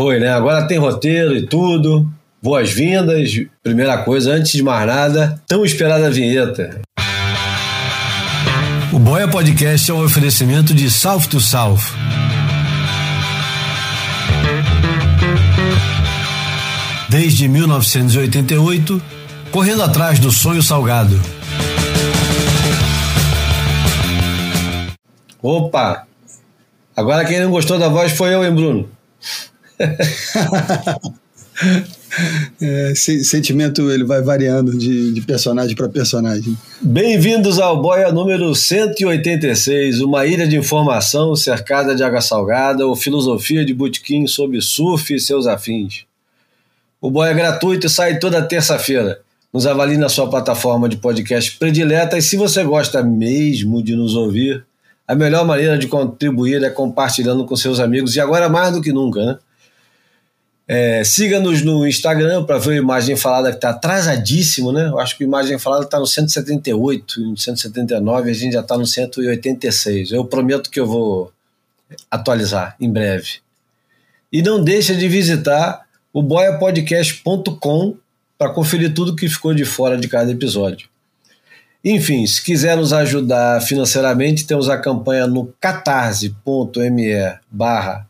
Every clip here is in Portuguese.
Foi, né? Agora tem roteiro e tudo. Boas-vindas. Primeira coisa, antes de mais nada, tão esperada vinheta. O Boia Podcast é um oferecimento de South to South. Desde 1988, correndo atrás do sonho salgado. Opa! Agora quem não gostou da voz foi eu, hein, Bruno? É, sentimento ele vai variando de, de personagem para personagem. Bem-vindos ao Boia número 186, uma ilha de informação cercada de água salgada ou filosofia de butiquim sobre surf e seus afins. O Boia é gratuito e sai toda terça-feira. Nos avalie na sua plataforma de podcast predileta e se você gosta mesmo de nos ouvir, a melhor maneira de contribuir é compartilhando com seus amigos e agora mais do que nunca, né? É, Siga-nos no Instagram para ver a imagem falada que está atrasadíssimo, né? Eu acho que a imagem falada está no 178, no 179, a gente já está no 186. Eu prometo que eu vou atualizar em breve. E não deixa de visitar o boiapodcast.com para conferir tudo que ficou de fora de cada episódio. Enfim, se quiser nos ajudar financeiramente, temos a campanha no catarse.me barra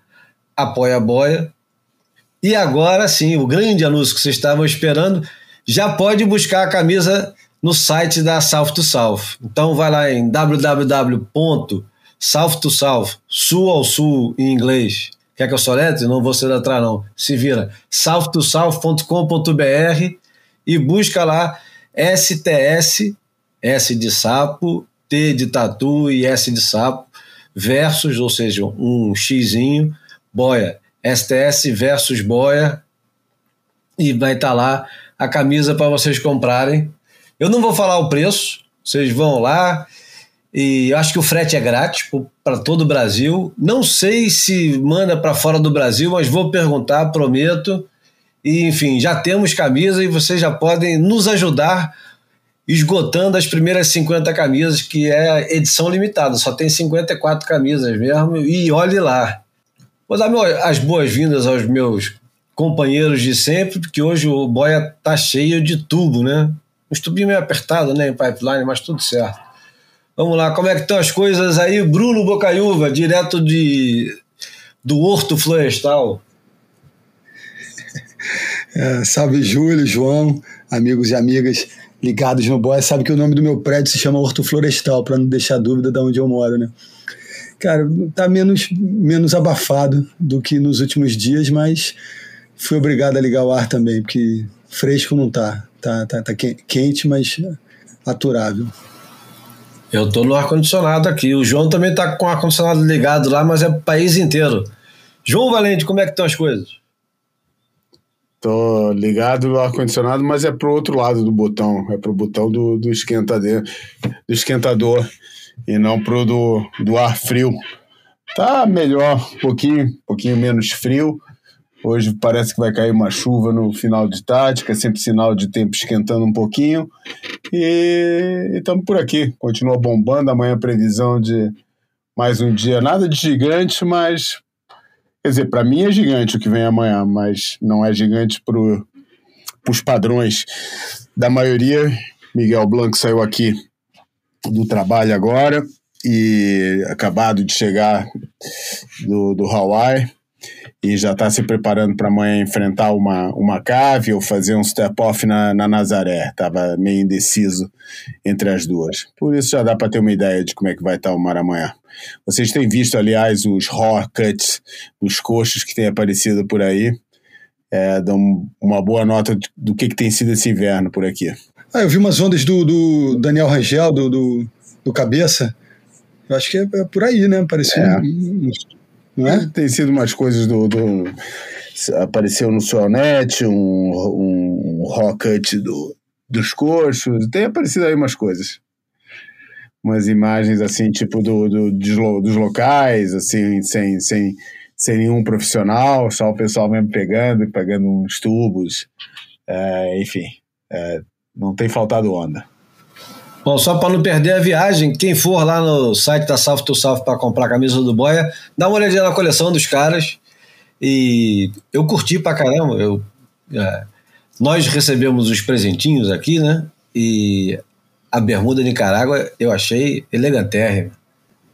apoiaboia e agora sim, o grande anúncio que vocês estavam esperando, já pode buscar a camisa no site da South to South. Então vai lá em www.south sul ao sul em inglês. Quer que eu soletre? Não vou ser atrás não. Se vira southtosouth.com.br e busca lá STS, S de sapo, T de tatu e S de sapo, versus, ou seja, um xizinho, boia, STS versus Boia e vai estar tá lá a camisa para vocês comprarem. Eu não vou falar o preço, vocês vão lá e acho que o frete é grátis para todo o Brasil. Não sei se manda para fora do Brasil, mas vou perguntar, prometo. E enfim, já temos camisa e vocês já podem nos ajudar esgotando as primeiras 50 camisas, que é edição limitada, só tem 54 camisas mesmo. E olhe lá. Vou dar as boas-vindas aos meus companheiros de sempre, porque hoje o boia tá cheio de tubo, né? Um tubinho meio apertado, né, em pipeline, mas tudo certo. Vamos lá, como é que estão as coisas aí? Bruno Bocaiúva, direto de do Horto Florestal. É, salve Júlio, João, amigos e amigas ligados no Boia. Sabe que o nome do meu prédio se chama Horto Florestal, para não deixar dúvida de onde eu moro, né? Cara, tá menos, menos abafado do que nos últimos dias, mas fui obrigado a ligar o ar também, porque fresco não tá. Tá, tá, tá quente, mas aturável. Eu tô no ar-condicionado aqui. O João também tá com o ar-condicionado ligado lá, mas é o país inteiro. João Valente, como é que estão as coisas? Tô ligado no ar-condicionado, mas é pro outro lado do botão. É pro botão do, do, esquentador, do esquentador e não pro do, do ar frio. Tá melhor, um pouquinho, um pouquinho menos frio. Hoje parece que vai cair uma chuva no final de tarde, que é sempre sinal de tempo esquentando um pouquinho. E estamos por aqui, continua bombando. Amanhã previsão de mais um dia, nada de gigante, mas. Quer dizer, para mim é gigante o que vem amanhã, mas não é gigante para os padrões da maioria. Miguel Blanco saiu aqui do trabalho agora e acabado de chegar do, do Hawaii e já está se preparando para amanhã enfrentar uma, uma cave ou fazer um step-off na, na Nazaré. Estava meio indeciso entre as duas. Por isso já dá para ter uma ideia de como é que vai estar tá o mar amanhã. Vocês têm visto, aliás, os raw cuts dos coxos que têm aparecido por aí. É, dão uma boa nota do que, que tem sido esse inverno por aqui. Ah, eu vi umas ondas do, do Daniel Rangel, do, do, do, Cabeça. Eu acho que é, é por aí, né? Parecia. É. não é? Tem sido umas coisas do. do apareceu no Solnet um, um, um rocket do, dos coxos. Tem aparecido aí umas coisas. Umas imagens assim, tipo do, do, dos locais, assim, sem, sem, sem nenhum profissional, só o pessoal mesmo pegando, pegando uns tubos. É, enfim, é, não tem faltado onda. Bom, só para não perder a viagem, quem for lá no site da South to South para comprar a camisa do Boia, dá uma olhadinha na coleção dos caras. E eu curti pra caramba. Eu, é, nós recebemos os presentinhos aqui, né? E a bermuda Nicarágua eu achei elegantérrima.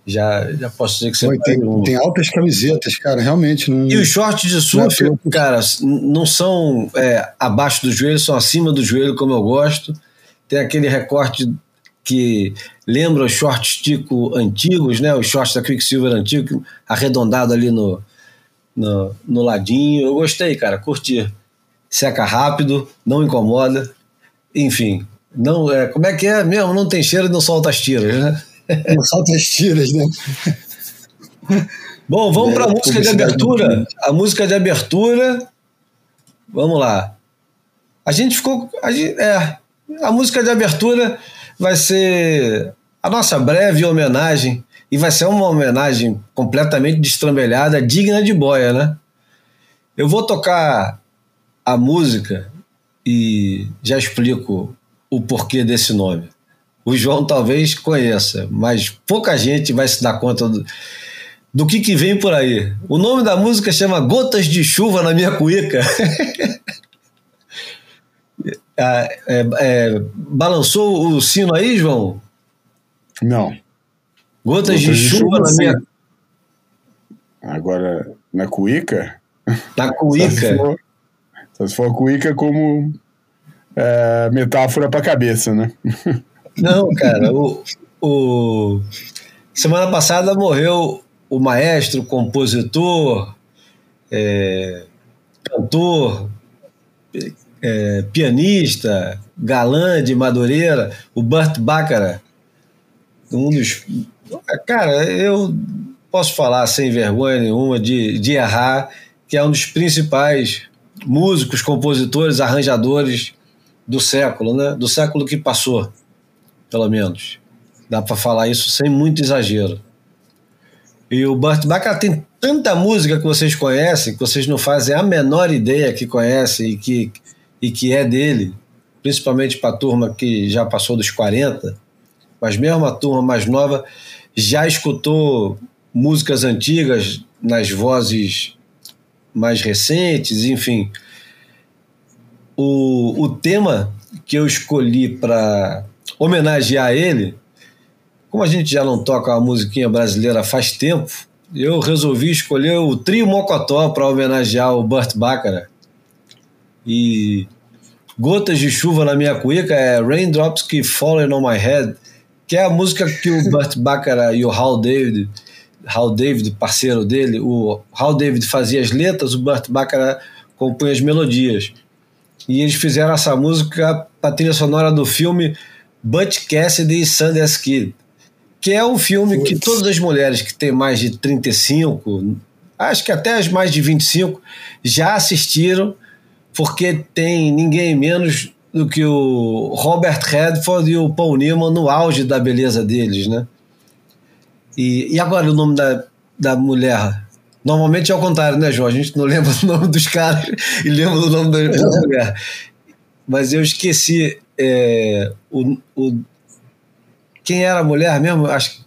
Já, já posso dizer que você tem, um... tem altas camisetas, cara, realmente. Não, e os shorts de surf, é cara, não são é, abaixo do joelho, são acima do joelho, como eu gosto. Tem aquele recorte que lembra os shorts Tico antigos, né? Os shorts da Quicksilver antigo, arredondado ali no, no, no ladinho. Eu gostei, cara, curti. Seca rápido, não incomoda. Enfim, não é, como é que é mesmo? Não tem cheiro e não solta as tiras, né? Não as tiras, né? Bom, vamos é, para a música de abertura. A música de abertura. Vamos lá. A gente ficou. A gente, é, a música de abertura vai ser a nossa breve homenagem. E vai ser uma homenagem completamente destrambelhada, digna de boia, né? Eu vou tocar a música e já explico o porquê desse nome. O João talvez conheça, mas pouca gente vai se dar conta do, do que, que vem por aí. O nome da música chama Gotas de Chuva na Minha Cuíca. é, é, é, balançou o sino aí, João? Não. Gotas, Gotas de, de, chuva, chuva na minha. Agora, na cuíca? Na cuíca. Só se for, a cuíca como é, metáfora para cabeça, né? Não, cara, o, o, semana passada morreu o maestro, compositor, é, cantor, é, pianista, galã de Madureira, o Burt Baccarat. Um dos. Cara, eu posso falar sem vergonha nenhuma de, de errar, que é um dos principais músicos, compositores, arranjadores do século, né? Do século que passou, pelo menos. Dá para falar isso sem muito exagero. E o Burt Bacharach tem tanta música que vocês conhecem, que vocês não fazem a menor ideia que conhecem e que, e que é dele, principalmente para a turma que já passou dos 40, mas mesmo a turma mais nova já escutou músicas antigas nas vozes mais recentes, enfim o, o tema que eu escolhi para homenagear ele, como a gente já não toca uma musiquinha brasileira faz tempo, eu resolvi escolher o Trio Mocotó para homenagear o Burt Bacharach. E Gotas de Chuva na Minha Cuíca é Raindrops Keep Falling on My Head, que é a música que o Burt Bacharach e o Hal David, Hal David, parceiro dele, o Hal David fazia as letras, o Burt Bacharach compunha as melodias e eles fizeram essa música para trilha sonora do filme Butch Cassidy e Sundance Kid, que é um filme Putz. que todas as mulheres que têm mais de 35, acho que até as mais de 25, já assistiram, porque tem ninguém menos do que o Robert Redford e o Paul Newman no auge da beleza deles, né? E, e agora o nome da, da mulher Normalmente é ao contrário, né, João? A gente não lembra o nome dos caras e lembra o nome da mulher. Mas eu esqueci é, o, o, quem era a mulher mesmo? Acho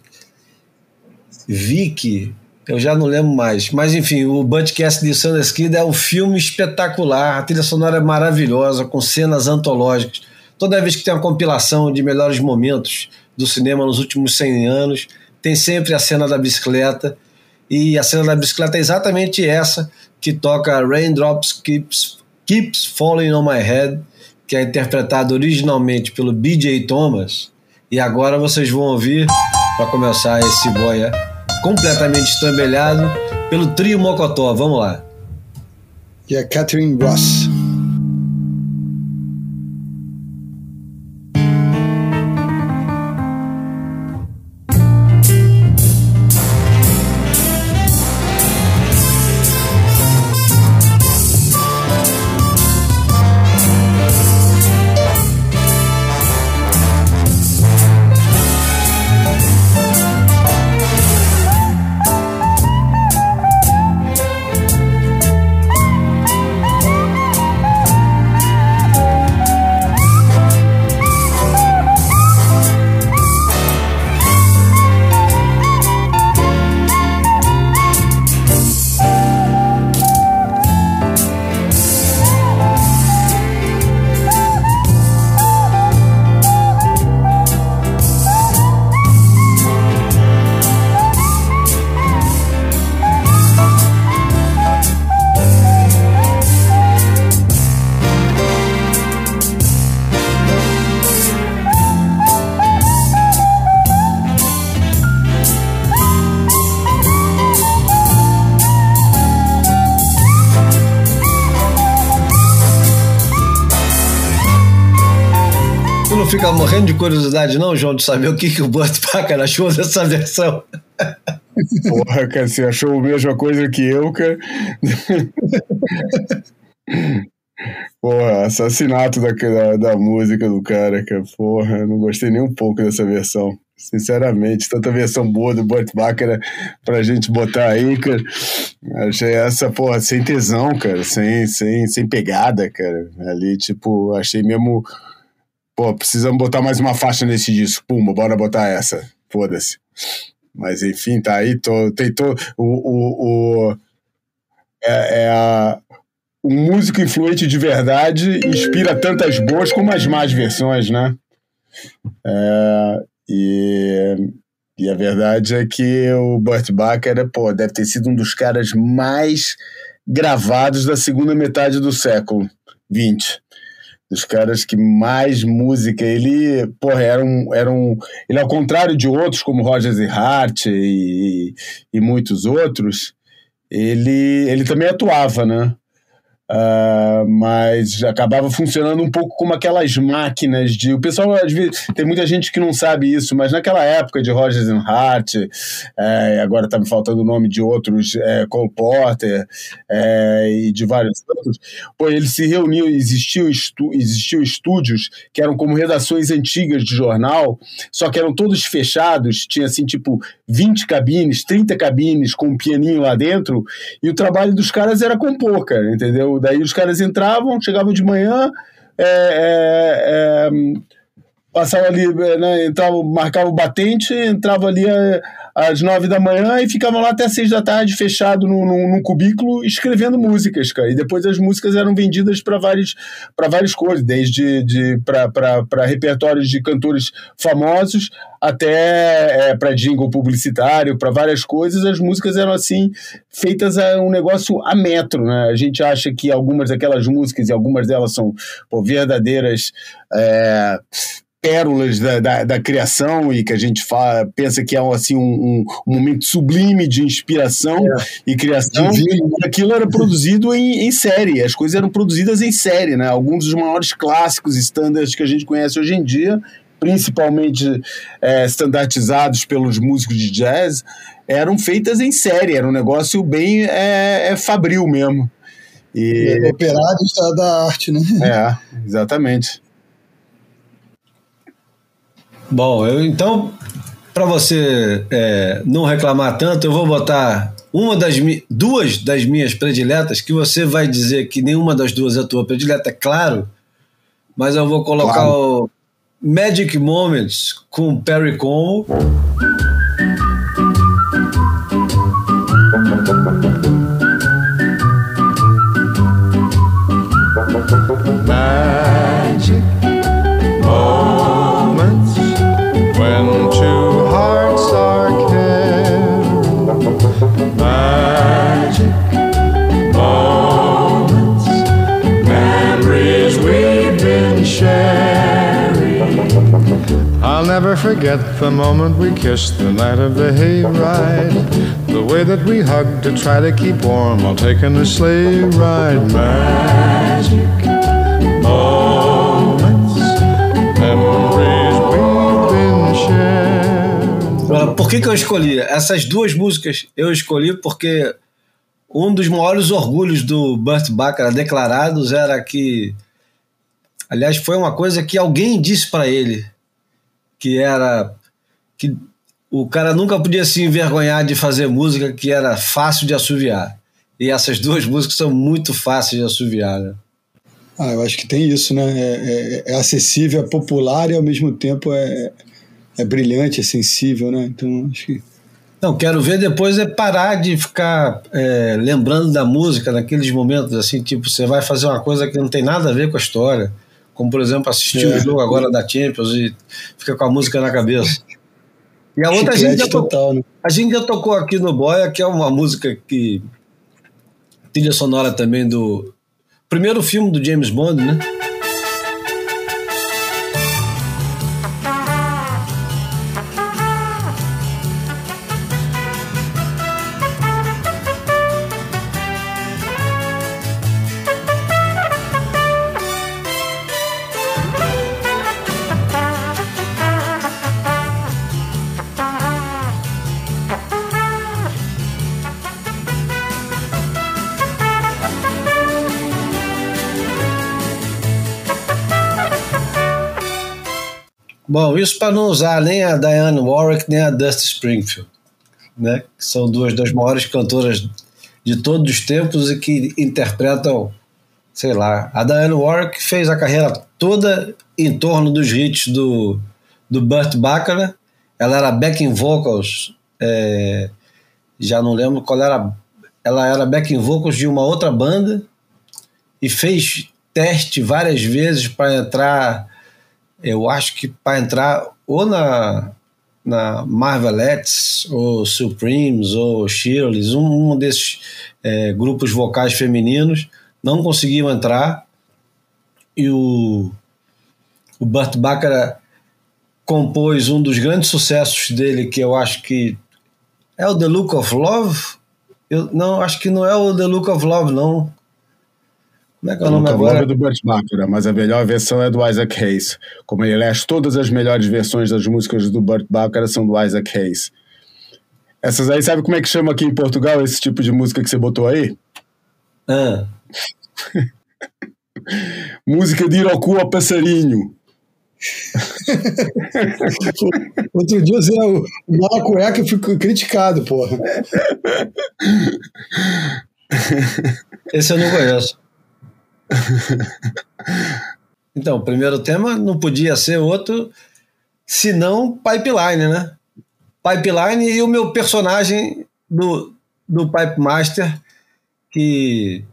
Vicky, eu já não lembro mais. Mas enfim, o Budcast de Sanders Kid é um filme espetacular, a trilha sonora é maravilhosa, com cenas antológicas. Toda vez que tem uma compilação de melhores momentos do cinema nos últimos 100 anos, tem sempre a cena da bicicleta e a cena da bicicleta é exatamente essa que toca Raindrops Keeps, Keeps Falling on My Head, que é interpretado originalmente pelo BJ Thomas. E agora vocês vão ouvir, para começar esse boia completamente estrambelhado, pelo trio Mocotó. Vamos lá. E a Catherine Ross. Curiosidade, não, João, de saber o que, que o Burt Packer achou dessa versão. Porra, cara, você achou a mesma coisa que eu, cara? Porra, assassinato da, da, da, música do cara, cara. Porra, eu não gostei nem um pouco dessa versão. Sinceramente, tanta versão boa do Burt Bacharach pra gente botar aí, cara. Achei essa, porra, sem tesão, cara. Sem, sem, sem pegada, cara. Ali, tipo, achei mesmo. Pô, precisamos botar mais uma faixa nesse disco. Pumba, bora botar essa. Foda-se. Mas enfim, tá aí. Tô, tem to, o, o, o, é, é a, um músico influente de verdade inspira tantas boas como as más versões, né? É, e, e a verdade é que o Burt Bacharach, pô, deve ter sido um dos caras mais gravados da segunda metade do século XX. Dos caras que mais música. Ele, porra, era um. Era um ele, ao contrário de outros, como Rogers e Hart e, e muitos outros, ele, ele também atuava, né? Uh, mas acabava funcionando um pouco como aquelas máquinas de. O pessoal, tem muita gente que não sabe isso, mas naquela época de Rogers and Hart, é, agora está me faltando o nome de outros, é, Cole Porter é, e de vários outros, pô, eles se reuniam, existiam, estu, existiam estúdios que eram como redações antigas de jornal, só que eram todos fechados, tinha assim, tipo, 20 cabines, 30 cabines com um pianinho lá dentro, e o trabalho dos caras era compor, cara, entendeu? Daí os caras entravam, chegavam de manhã, é, é, é, ali, né, entrava, marcava o batente, entrava ali é, às nove da manhã e ficavam lá até seis da tarde, fechado num, num, cubículo, escrevendo músicas, cara. E depois as músicas eram vendidas para várias, várias coisas, desde de, para repertórios de cantores famosos até é, para jingle publicitário, para várias coisas. As músicas eram assim, feitas a um negócio a metro, né? A gente acha que algumas daquelas músicas, e algumas delas são pô, verdadeiras. É, pérolas da, da, da, criação e que a gente fala, pensa que é assim, um, um, um momento sublime de inspiração é. e criação. Divino. Aquilo era produzido em, em, série, as coisas eram produzidas em série, né? Alguns dos maiores clássicos standards que a gente conhece hoje em dia, principalmente é, standardizados pelos músicos de jazz, eram feitas em série, era um negócio bem é, é fabril mesmo. E... Operários da, da arte, né? É, exatamente. Bom, eu então, para você é, não reclamar tanto, eu vou botar uma das duas das minhas prediletas, que você vai dizer que nenhuma das duas é a tua predileta, é claro, mas eu vou colocar claro. o Magic Moments com Perry Como. Never forget the moment we kissed the night of the hayride. The way that we hugged to try to keep warm while taking a sleigh ride. Magic moments, memories we've been sharing. Por que, que eu escolhi? Essas duas músicas eu escolhi porque um dos maiores orgulhos do Burt Bacharach declarados era que aliás foi uma coisa que alguém disse para ele que era que o cara nunca podia se envergonhar de fazer música que era fácil de assoviar. E essas duas músicas são muito fáceis de assoviar, né? Ah, eu acho que tem isso, né? É, é, é acessível, é popular e ao mesmo tempo é, é brilhante, é sensível, né? Então acho que. Não, quero ver depois é parar de ficar é, lembrando da música naqueles momentos assim, tipo, você vai fazer uma coisa que não tem nada a ver com a história como por exemplo assistir o é. jogo agora da Champions e fica com a música na cabeça. E a outra a gente, já total, né? a gente já tocou aqui no Boia, que é uma música que trilha sonora também do primeiro filme do James Bond, né? Bom, isso para não usar nem a Diane Warwick nem a Dusty Springfield, né? Que são duas das maiores cantoras de todos os tempos e que interpretam, sei lá, a Diane Warwick fez a carreira toda em torno dos hits do, do Burt Bacharach. Ela era backing vocals, é, já não lembro qual era. Ela era backing vocals de uma outra banda e fez teste várias vezes para entrar. Eu acho que para entrar ou na na Marvelettes, ou Supremes, ou Shirley's, um, um desses é, grupos vocais femininos, não conseguiam entrar. E o, o Burt Bacharach compôs um dos grandes sucessos dele, que eu acho que é o The Look of Love. Eu não acho que não é o The Look of Love, não. Como é que é o nome agora? é do Burt Bacharach, mas a melhor versão é do Isaac Hayes. Como ele aliás, todas as melhores versões das músicas do Burt Bacharach são do Isaac Hayes. Essas aí, sabe como é que chama aqui em Portugal esse tipo de música que você botou aí? Ah. música de Irocu a passarinho. Outro dia eu o Mala Cueca fui criticado, porra. Esse eu não conheço. então, o primeiro tema não podia ser outro senão Pipeline, né? Pipeline e o meu personagem do, do Pipe Master, que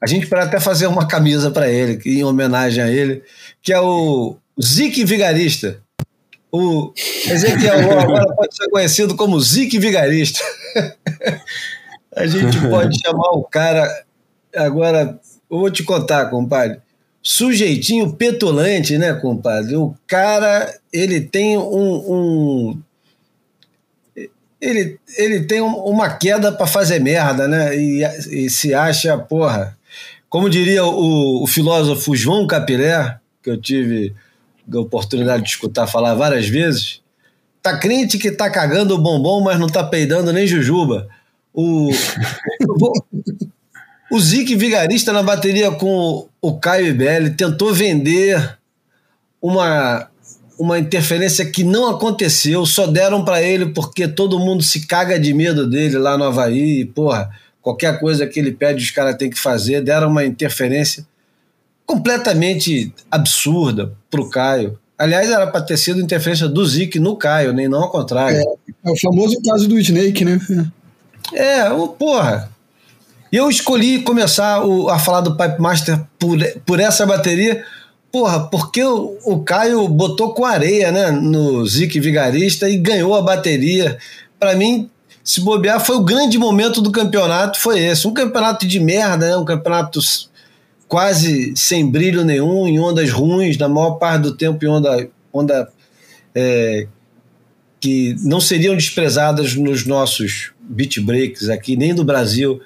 a gente pode até fazer uma camisa para ele, em homenagem a ele, que é o Zique Vigarista. O Ezequiel agora pode ser conhecido como Zique Vigarista. a gente pode chamar o cara agora eu vou te contar, compadre. Sujeitinho petulante, né, compadre? O cara, ele tem um. um ele, ele tem uma queda para fazer merda, né? E, e, se acha, porra. Como diria o, o filósofo João Capilé, que eu tive a oportunidade de escutar falar várias vezes, tá crente que tá cagando o bombom, mas não tá peidando nem jujuba. O, o Zique Vigarista na bateria com o Caio Ibelli tentou vender uma, uma interferência que não aconteceu, só deram para ele porque todo mundo se caga de medo dele lá no Havaí, e, porra, qualquer coisa que ele pede os caras têm que fazer, deram uma interferência completamente absurda pro Caio. Aliás, era para ter sido interferência do Zique no Caio, nem não ao contrário. É, é o famoso caso do Snake, né? É, o porra, e eu escolhi começar o, a falar do Pipe Master por, por essa bateria, porra, porque o, o Caio botou com areia né, no Zic Vigarista e ganhou a bateria. Para mim, se bobear, foi o grande momento do campeonato, foi esse. Um campeonato de merda, né, um campeonato quase sem brilho nenhum, em ondas ruins, na maior parte do tempo em onda, onda é, que não seriam desprezadas nos nossos beat breaks aqui, nem do Brasil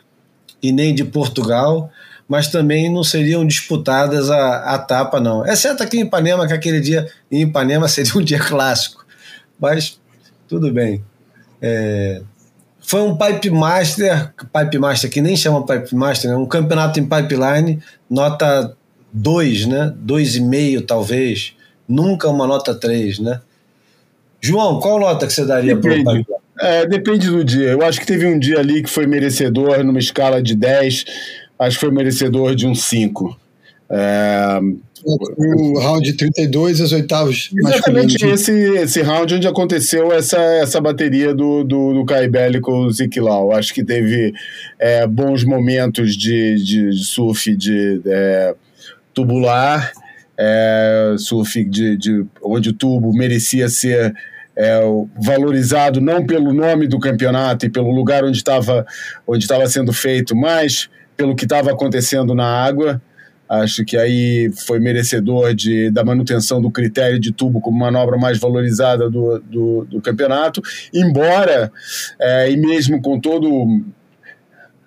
e nem de Portugal, mas também não seriam disputadas a, a tapa, não. Exceto aqui em Ipanema, que aquele dia em Ipanema seria um dia clássico. Mas tudo bem. É, foi um Pipe Master, Pipe Master que nem chama Pipe Master, é um campeonato em pipeline, nota 2, né? 2,5 talvez. Nunca uma nota 3, né? João, qual nota que você daria para o Pipeline? É, depende do dia. Eu acho que teve um dia ali que foi merecedor, numa escala de 10, acho que foi merecedor de um 5. É... O round 32, as oitavas. Exatamente esse, esse round onde aconteceu essa, essa bateria do, do, do Kai Belli com o Zick Lau. Acho que teve é, bons momentos de, de surf de é, tubular, é, surf de, de, onde o tubo merecia ser é, valorizado não pelo nome do campeonato e pelo lugar onde estava onde estava sendo feito, mas pelo que estava acontecendo na água. Acho que aí foi merecedor de, da manutenção do critério de tubo como manobra mais valorizada do, do, do campeonato, embora, é, e mesmo com todo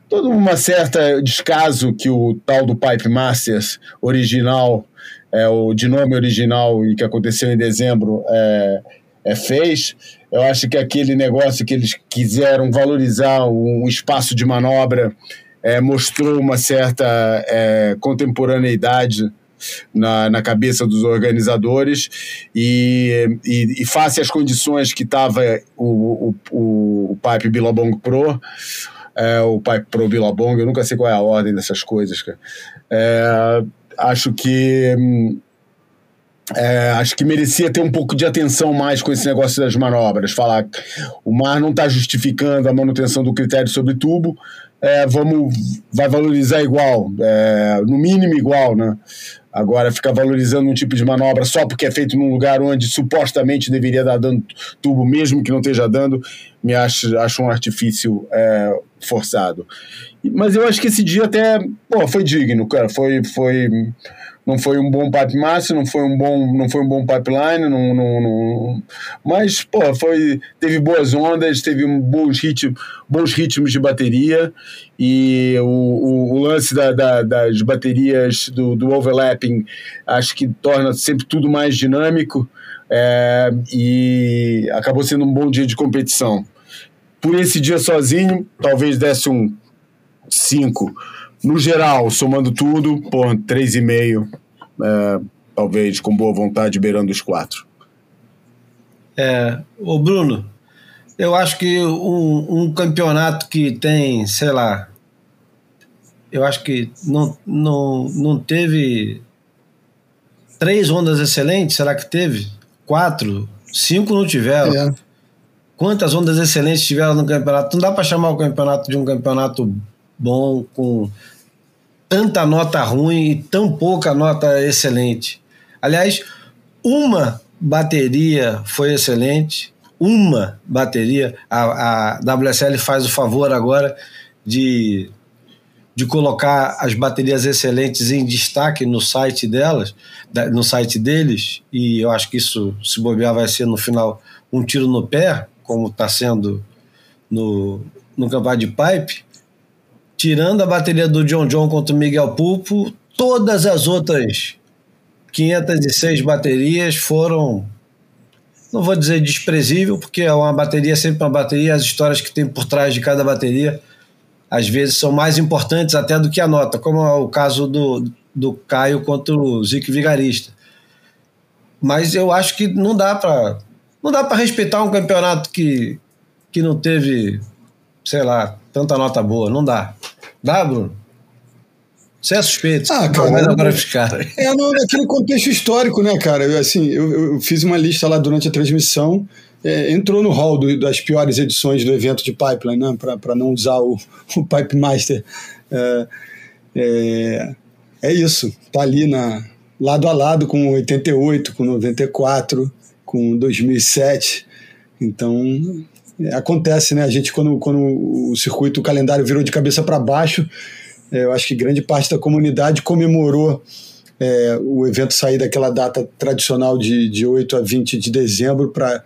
todo uma certa descaso que o tal do Pipe Masters original, é, o de nome original e que aconteceu em dezembro, é, é, fez. Eu acho que aquele negócio que eles quiseram valorizar um espaço de manobra é, mostrou uma certa é, contemporaneidade na, na cabeça dos organizadores e, e, e face às condições que estava o, o, o, Pipe Billabong Pro, é, o Pipe Pro Billabong, eu nunca sei qual é a ordem dessas coisas, cara. É, acho que é, acho que merecia ter um pouco de atenção mais com esse negócio das manobras. Falar o mar não está justificando a manutenção do critério sobre tubo, é, vamos, vai valorizar igual, é, no mínimo igual, né? Agora, ficar valorizando um tipo de manobra só porque é feito num lugar onde supostamente deveria dar dando tubo, mesmo que não esteja dando, me acho, acho um artifício é, forçado. Mas eu acho que esse dia até pô, foi digno, cara. Foi, foi, não foi um bom pipe master, não foi um bom, não foi um bom pipeline, não, não, não, mas pô, foi, teve boas ondas, teve bons, ritmos, bons ritmos de bateria. E o, o, o lance da, da, das baterias do, do overlapping acho que torna sempre tudo mais dinâmico é, e acabou sendo um bom dia de competição. Por esse dia sozinho, talvez desse um 5 no geral, somando tudo, por 3,5, é, talvez com boa vontade, beirando os 4. É, o Bruno, eu acho que um, um, campeonato que tem, sei lá, eu acho que não, não, não teve três ondas excelentes, será que teve? Quatro? Cinco não tiveram. É. Quantas ondas excelentes tiveram no campeonato? Não dá para chamar o campeonato de um campeonato bom com tanta nota ruim e tão pouca nota excelente. Aliás, uma bateria foi excelente, uma bateria. A, a WSL faz o favor agora de, de colocar as baterias excelentes em destaque no site delas, no site deles, e eu acho que isso, se bobear, vai ser no final um tiro no pé, como está sendo no, no campeonato de pipe tirando a bateria do John John contra o Miguel Pulpo, todas as outras 506 baterias foram, não vou dizer desprezível, porque é uma bateria sempre uma bateria, as histórias que tem por trás de cada bateria às vezes são mais importantes até do que a nota, como é o caso do, do Caio contra o Zico Vigarista. Mas eu acho que não dá para não dá para respeitar um campeonato que, que não teve, sei lá, tanta nota boa, não dá. Dá, Bruno? Você é suspeito. Ah, cara. Mas agora cara. É, não, naquele contexto histórico, né, cara? Eu, assim, eu, eu fiz uma lista lá durante a transmissão. É, entrou no hall do, das piores edições do evento de Pipeline, né, para não usar o, o Pipe Master. É, é, é, isso, tá ali na, lado a lado com 88, com 94, com 2007. Então, é, acontece, né? A gente, quando, quando o circuito, o calendário virou de cabeça para baixo, é, eu acho que grande parte da comunidade comemorou é, o evento sair daquela data tradicional de, de 8 a 20 de dezembro para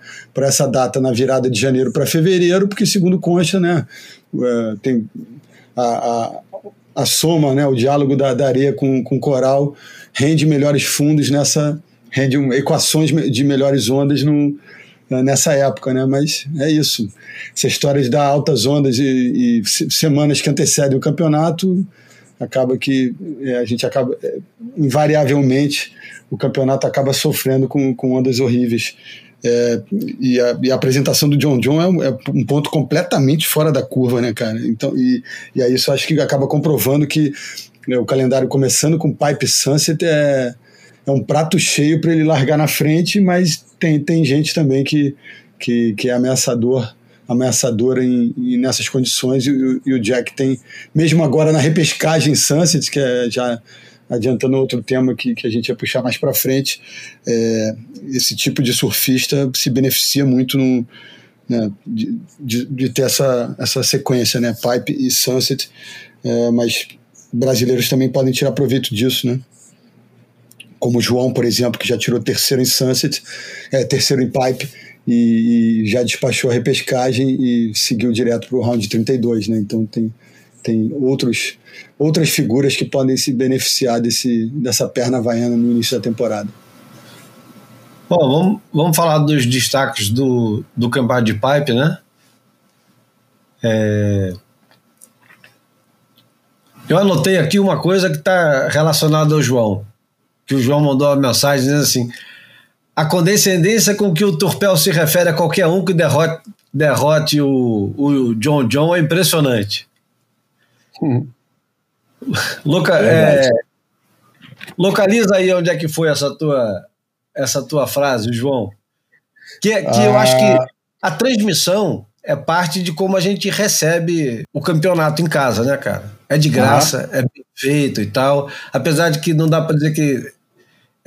essa data na virada de janeiro para fevereiro, porque, segundo consta, né, é, tem a, a, a, soma, né, o diálogo da, da areia com, com coral rende melhores fundos nessa. rende um, equações de melhores ondas no, nessa época, né? Mas é isso. Essa história de dar altas ondas e, e semanas que antecedem o campeonato, acaba que é, a gente acaba, é, invariavelmente, o campeonato acaba sofrendo com, com ondas horríveis. É, e, a, e, a, apresentação do John John é um, é um, ponto completamente fora da curva, né, cara? Então, e, e aí isso acho que acaba comprovando que né, o calendário começando com Pipe Sunset é, é um prato cheio para ele largar na frente, mas tem, tem gente também que, que, que é ameaçador ameaçadora em, em, nessas condições e, e, o Jack tem, mesmo agora na repescagem Sunset, que é já adiantando outro tema que, que a gente ia puxar mais para frente, é, esse tipo de surfista se beneficia muito no, né, de, de, de, ter essa, essa sequência, né, Pipe e Sunset, é, mas brasileiros também podem tirar proveito disso, né? Como o João, por exemplo, que já tirou terceiro em Sunset, é, terceiro em Pipe, e, e, já despachou a repescagem e seguiu direto para o round 32, né? Então tem, tem outros, outras figuras que podem se beneficiar desse, dessa perna havaiana no início da temporada. Bom, vamos, vamos falar dos destaques do, do campeonato de pipe, né? É... Eu anotei aqui uma coisa que está relacionada ao João que o João mandou uma mensagem dizendo assim: a condescendência com que o Turpel se refere a qualquer um que derrote, derrote o, o John John é impressionante. Hum. Loca, é, localiza aí onde é que foi essa tua, essa tua frase, João. Que, que ah. eu acho que ah. a transmissão é parte de como a gente recebe o campeonato em casa, né, cara? É de graça, é bem feito e tal. Apesar de que não dá para dizer que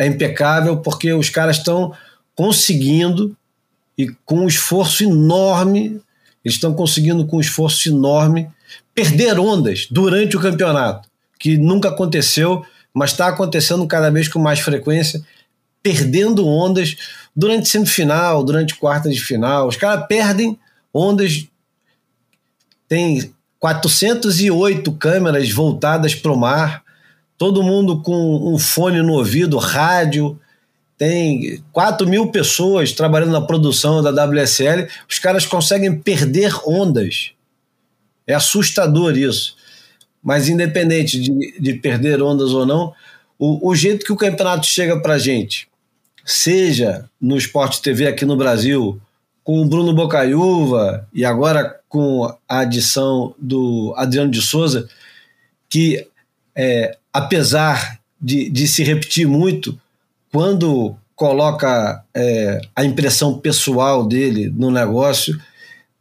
é impecável, porque os caras estão conseguindo e com um esforço enorme, eles estão conseguindo com um esforço enorme perder ondas durante o campeonato, que nunca aconteceu, mas está acontecendo cada vez com mais frequência, perdendo ondas durante semifinal, durante quarta de final. Os caras perdem ondas. Tem 408 câmeras voltadas para o mar, todo mundo com um fone no ouvido, rádio. Tem 4 mil pessoas trabalhando na produção da WSL. Os caras conseguem perder ondas. É assustador isso. Mas, independente de, de perder ondas ou não, o, o jeito que o campeonato chega para gente, seja no Esporte TV aqui no Brasil, com o Bruno Bocaiúva e agora com a adição do Adriano de Souza, que é, apesar de, de se repetir muito, quando coloca é, a impressão pessoal dele no negócio,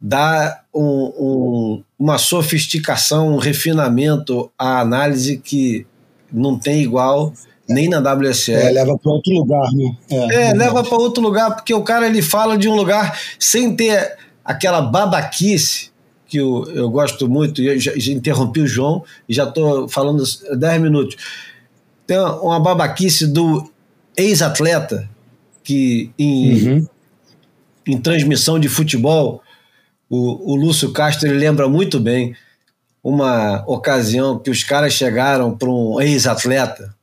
dá um, um, uma sofisticação, um refinamento à análise que não tem igual nem na WSL. É, leva para outro lugar, né? É, é leva para outro lugar, porque o cara ele fala de um lugar sem ter aquela babaquice que eu, eu gosto muito, e eu já, já interrompi o João e já estou falando 10 minutos. Tem uma babaquice do ex-atleta que em, uhum. em transmissão de futebol, o, o Lúcio Castro ele lembra muito bem uma ocasião que os caras chegaram para um ex-atleta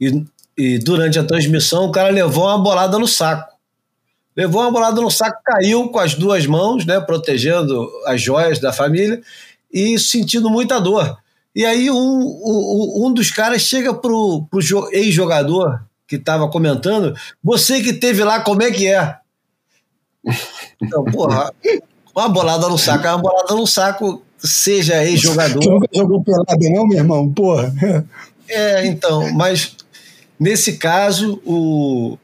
e, e durante a transmissão o cara levou uma bolada no saco. Levou uma bolada no saco, caiu com as duas mãos, né, protegendo as joias da família e sentindo muita dor. E aí um, um, um dos caras chega pro, pro ex-jogador que estava comentando, você que teve lá, como é que é? Então, porra, uma bolada no saco uma bolada no saco, seja ex-jogador. Tu nunca jogou pelada não, meu irmão? Porra. É, então, mas nesse caso, o,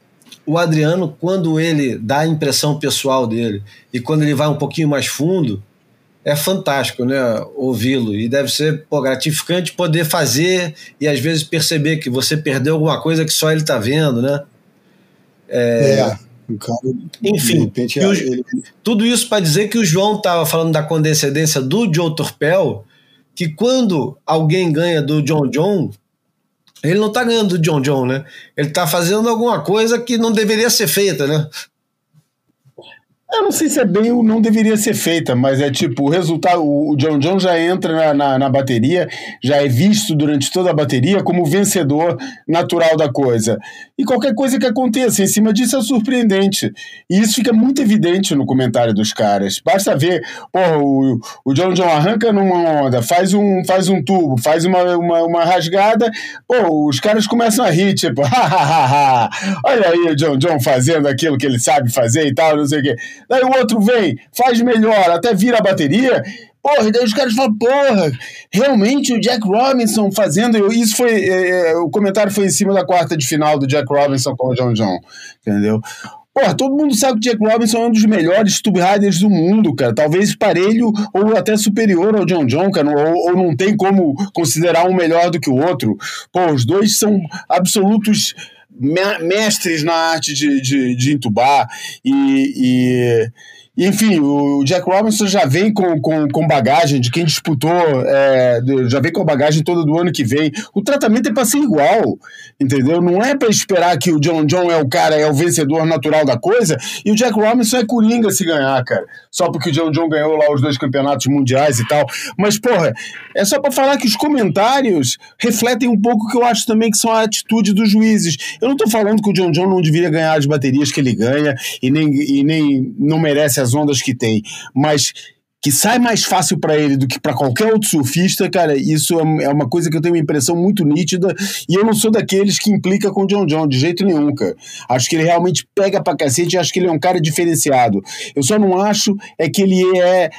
o Adriano, quando ele dá a impressão pessoal dele e quando ele vai um pouquinho mais fundo, é fantástico, né? Ouvi-lo. E deve ser pô, gratificante poder fazer e às vezes perceber que você perdeu alguma coisa que só ele está vendo, né? É. é cara, enfim, repente, o, ele... tudo isso para dizer que o João estava falando da condescendência do Joe Torpel, que quando alguém ganha do John John, ele não está ganhando do John John, né? Ele está fazendo alguma coisa que não deveria ser feita, né? Eu não sei se é bem ou não deveria ser feita, mas é tipo, o resultado, o John John já entra na, na, na, bateria, já é visto durante toda a bateria como vencedor natural da coisa. E qualquer coisa que aconteça em cima disso é surpreendente. E isso fica muito evidente no comentário dos caras. Basta ver, porra, o, o John John arranca numa onda, faz um, faz um tubo, faz uma, uma, uma rasgada, pô, os caras começam a rir, tipo, hahaha, olha aí o John John fazendo aquilo que ele sabe fazer e tal, não sei o quê. Daí o outro vem, faz melhor, até vira a bateria. Porra, daí os caras falam, porra, realmente o Jack Robinson fazendo. Isso foi. É, é, o comentário foi em cima da quarta de final do Jack Robinson com o John John. Entendeu? Porra, todo mundo sabe que o Jack Robinson é um dos melhores tube riders do mundo, cara. Talvez parelho ou até superior ao John John, cara. Ou, ou não tem como considerar um melhor do que o outro. Pô, os dois são absolutos mestres na arte de, de, de entubar e, e enfim, o Jack Robinson já vem com, com, com bagagem de quem disputou, é, já vem com a bagagem toda do ano que vem. O tratamento é para ser igual, entendeu? Não é para esperar que o John John é o cara, é o vencedor natural da coisa, e o Jack Robinson é coringa se ganhar, cara. Só porque o John John ganhou lá os dois campeonatos mundiais e tal. Mas, porra, é só para falar que os comentários refletem um pouco o que eu acho também que são a atitude dos juízes. Eu não tô falando que o John John não deveria ganhar as baterias que ele ganha e nem, e nem não merece as ondas que tem, mas que sai mais fácil para ele do que para qualquer outro surfista, cara, isso é, é uma coisa que eu tenho uma impressão muito nítida e eu não sou daqueles que implica com o John John, de jeito nenhum, cara. Acho que ele realmente pega pra cacete e acho que ele é um cara diferenciado. Eu só não acho é que ele é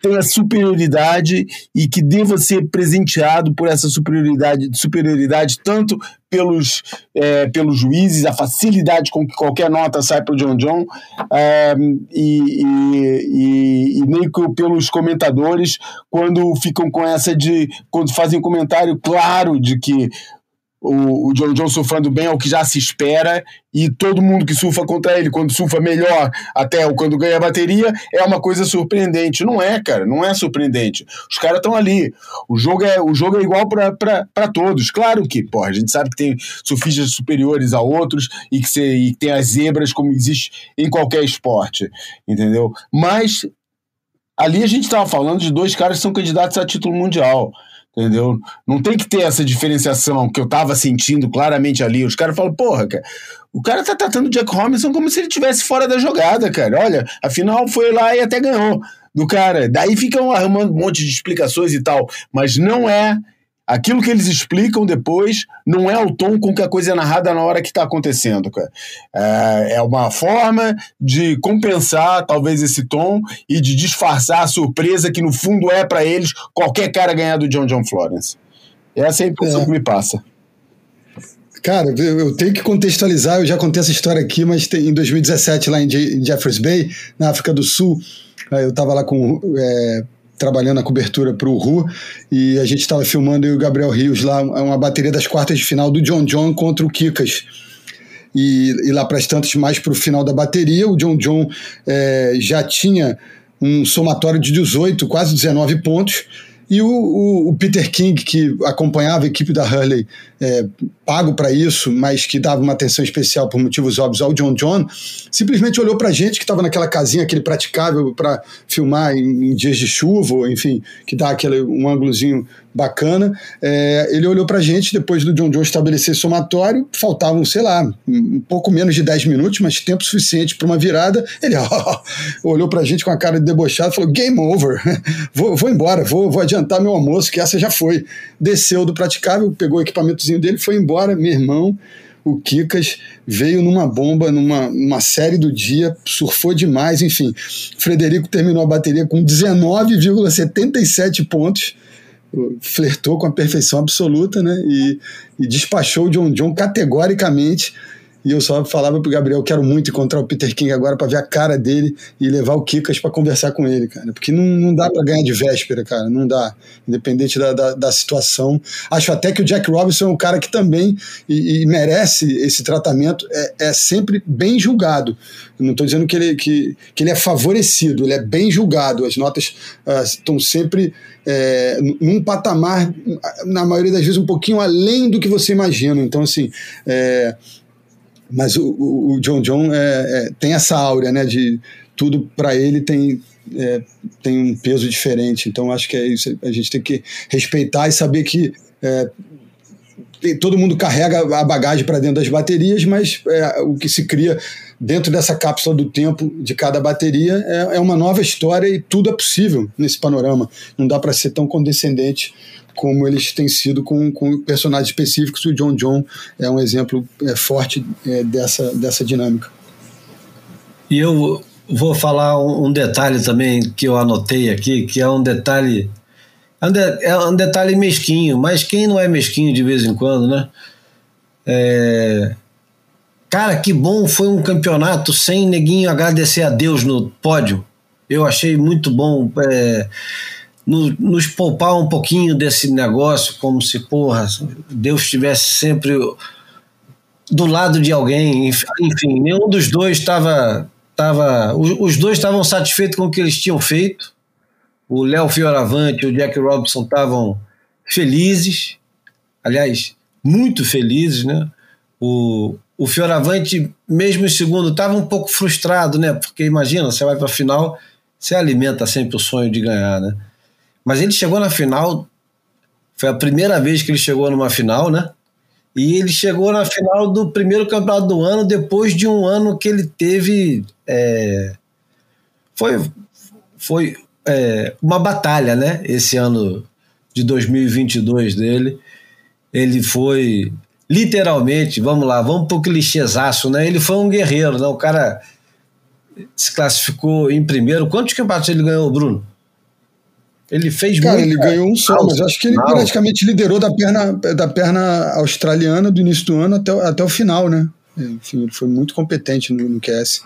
tenha superioridade e que deva ser presenteado por essa superioridade, superioridade tanto pelos, é, pelos juízes, a facilidade com que qualquer nota sai para o John John, é, e, e, e, nem pelos comentadores, quando ficam com essa de. quando fazem um comentário claro de que o, o John John surfando bem é o que já se espera e todo mundo que surfa contra ele, quando surfa melhor, até o quando ganha a bateria, é uma coisa surpreendente. Não é, cara, não é surpreendente. Os caras estão ali. O jogo é, o jogo é igual para todos. Claro que, pô, a gente sabe que tem surfistas superiores a outros e que, se, e tem as zebras como existe em qualquer esporte, entendeu? Mas ali a gente estava falando de dois caras que são candidatos a título mundial entendeu? Não tem que ter essa diferenciação que eu tava sentindo claramente ali. Os caras falam, porra, cara, o cara tá tratando o Jack Robinson como se ele tivesse fora da jogada, cara. Olha, afinal foi lá e até ganhou do cara. Daí ficam arrumando um monte de explicações e tal, mas não é aquilo que eles explicam depois não é o tom com que a coisa é narrada na hora que está acontecendo. Cara. É, é uma forma de compensar, talvez, esse tom e de disfarçar a surpresa que, no fundo, é para eles qualquer cara ganhar do John John Florence. Essa é a impressão é. que me passa. Cara, eu tenho que contextualizar, eu já contei essa história aqui, mas tem, em 2017, lá em Jeffers Bay, na África do Sul, eu estava lá com é, trabalhando na cobertura para o Ru e a gente estava filmando eu e o Gabriel Rios lá uma bateria das quartas de final do John John contra o Kikas. E, e lá para as tantas, mais para o final da bateria, o John John é, já tinha um somatório de 18, quase 19 pontos, e o, o, o, Peter King, que acompanhava a equipe da Hurley, é, pago para isso, mas que dava uma atenção especial por motivos óbvios ao John John, simplesmente olhou para a gente que estava naquela casinha, aquele praticável para filmar em, em, dias de chuva, enfim, que dá aquele, um ângulozinho bacana. É, ele olhou para a gente depois do John John estabelecer somatório, faltavam, sei lá, um pouco menos de 10 minutos, mas tempo suficiente para uma virada. Ele ó, olhou para a gente com a cara de debochado e falou: Game over, vou, vou embora, vou, vou adiantar meu almoço, que essa já foi. Desceu do praticável, pegou o equipamentozinho dele, foi embora, meu irmão o Kikas veio numa bomba, numa, numa série do dia, surfou demais, enfim. Frederico terminou a bateria com 19,77 pontos flertou com a perfeição absoluta, né? E, e despachou o John John categoricamente e eu só falava pro Gabriel, quero muito encontrar o Peter King agora para ver a cara dele e levar o Kikas para conversar com ele, cara. Porque não, não dá para ganhar de véspera, cara. Não dá. Independente da, da, da, situação. Acho até que o Jack Robinson é um cara que também e, e merece esse tratamento. É, é sempre bem julgado. não estou dizendo que ele, que, que ele é favorecido, ele é bem julgado. As notas estão uh, sempre é, num patamar, na maioria das vezes, um pouquinho além do que você imagina. Então, assim. É, mas o, o John John é, é, tem essa áurea, né? De tudo para ele tem, é, tem um peso diferente. Então acho que é isso. A gente tem que respeitar e saber que é, todo mundo carrega a bagagem para dentro das baterias, mas é, o que se cria dentro dessa cápsula do tempo de cada bateria é, é uma nova história e tudo é possível nesse panorama. Não dá para ser tão condescendente como eles têm sido com, com personagens específicos. O John John é um exemplo é, forte é, dessa, dessa dinâmica. E eu vou falar um, detalhe também que eu anotei aqui, que é um detalhe. É é um detalhe mesquinho, mas quem não é mesquinho de vez em quando, né? É, cara, que bom foi um campeonato sem neguinho agradecer a Deus no pódio. Eu achei muito bom. É, nos poupar um pouquinho desse negócio, como se, porra, Deus estivesse sempre do lado de alguém. Enfim, nenhum dos dois estava. Tava, os dois estavam satisfeitos com o que eles tinham feito. O Léo Fioravante e o Jack Robinson estavam felizes, aliás, muito felizes, né? O, o Fioravante, mesmo em segundo, estava um pouco frustrado, né? Porque imagina, você vai para a final, você alimenta sempre o sonho de ganhar, né? Mas ele chegou na final, foi a primeira vez que ele chegou numa final, né? E ele chegou na final do primeiro campeonato do ano, depois de um ano que ele teve. É, foi. foi é, uma batalha, né? Esse ano de 2022 dele. Ele foi literalmente, vamos lá, vamos pro clichêzaço, né? Ele foi um guerreiro, né? O cara se classificou em primeiro. Quantos campeonatos ele ganhou, Bruno? Ele fez Cara, ele ganhou um só, mas acho que ele praticamente liderou da perna, da perna australiana do início do ano até, até o final, né? Enfim, ele foi muito competente no, no QS.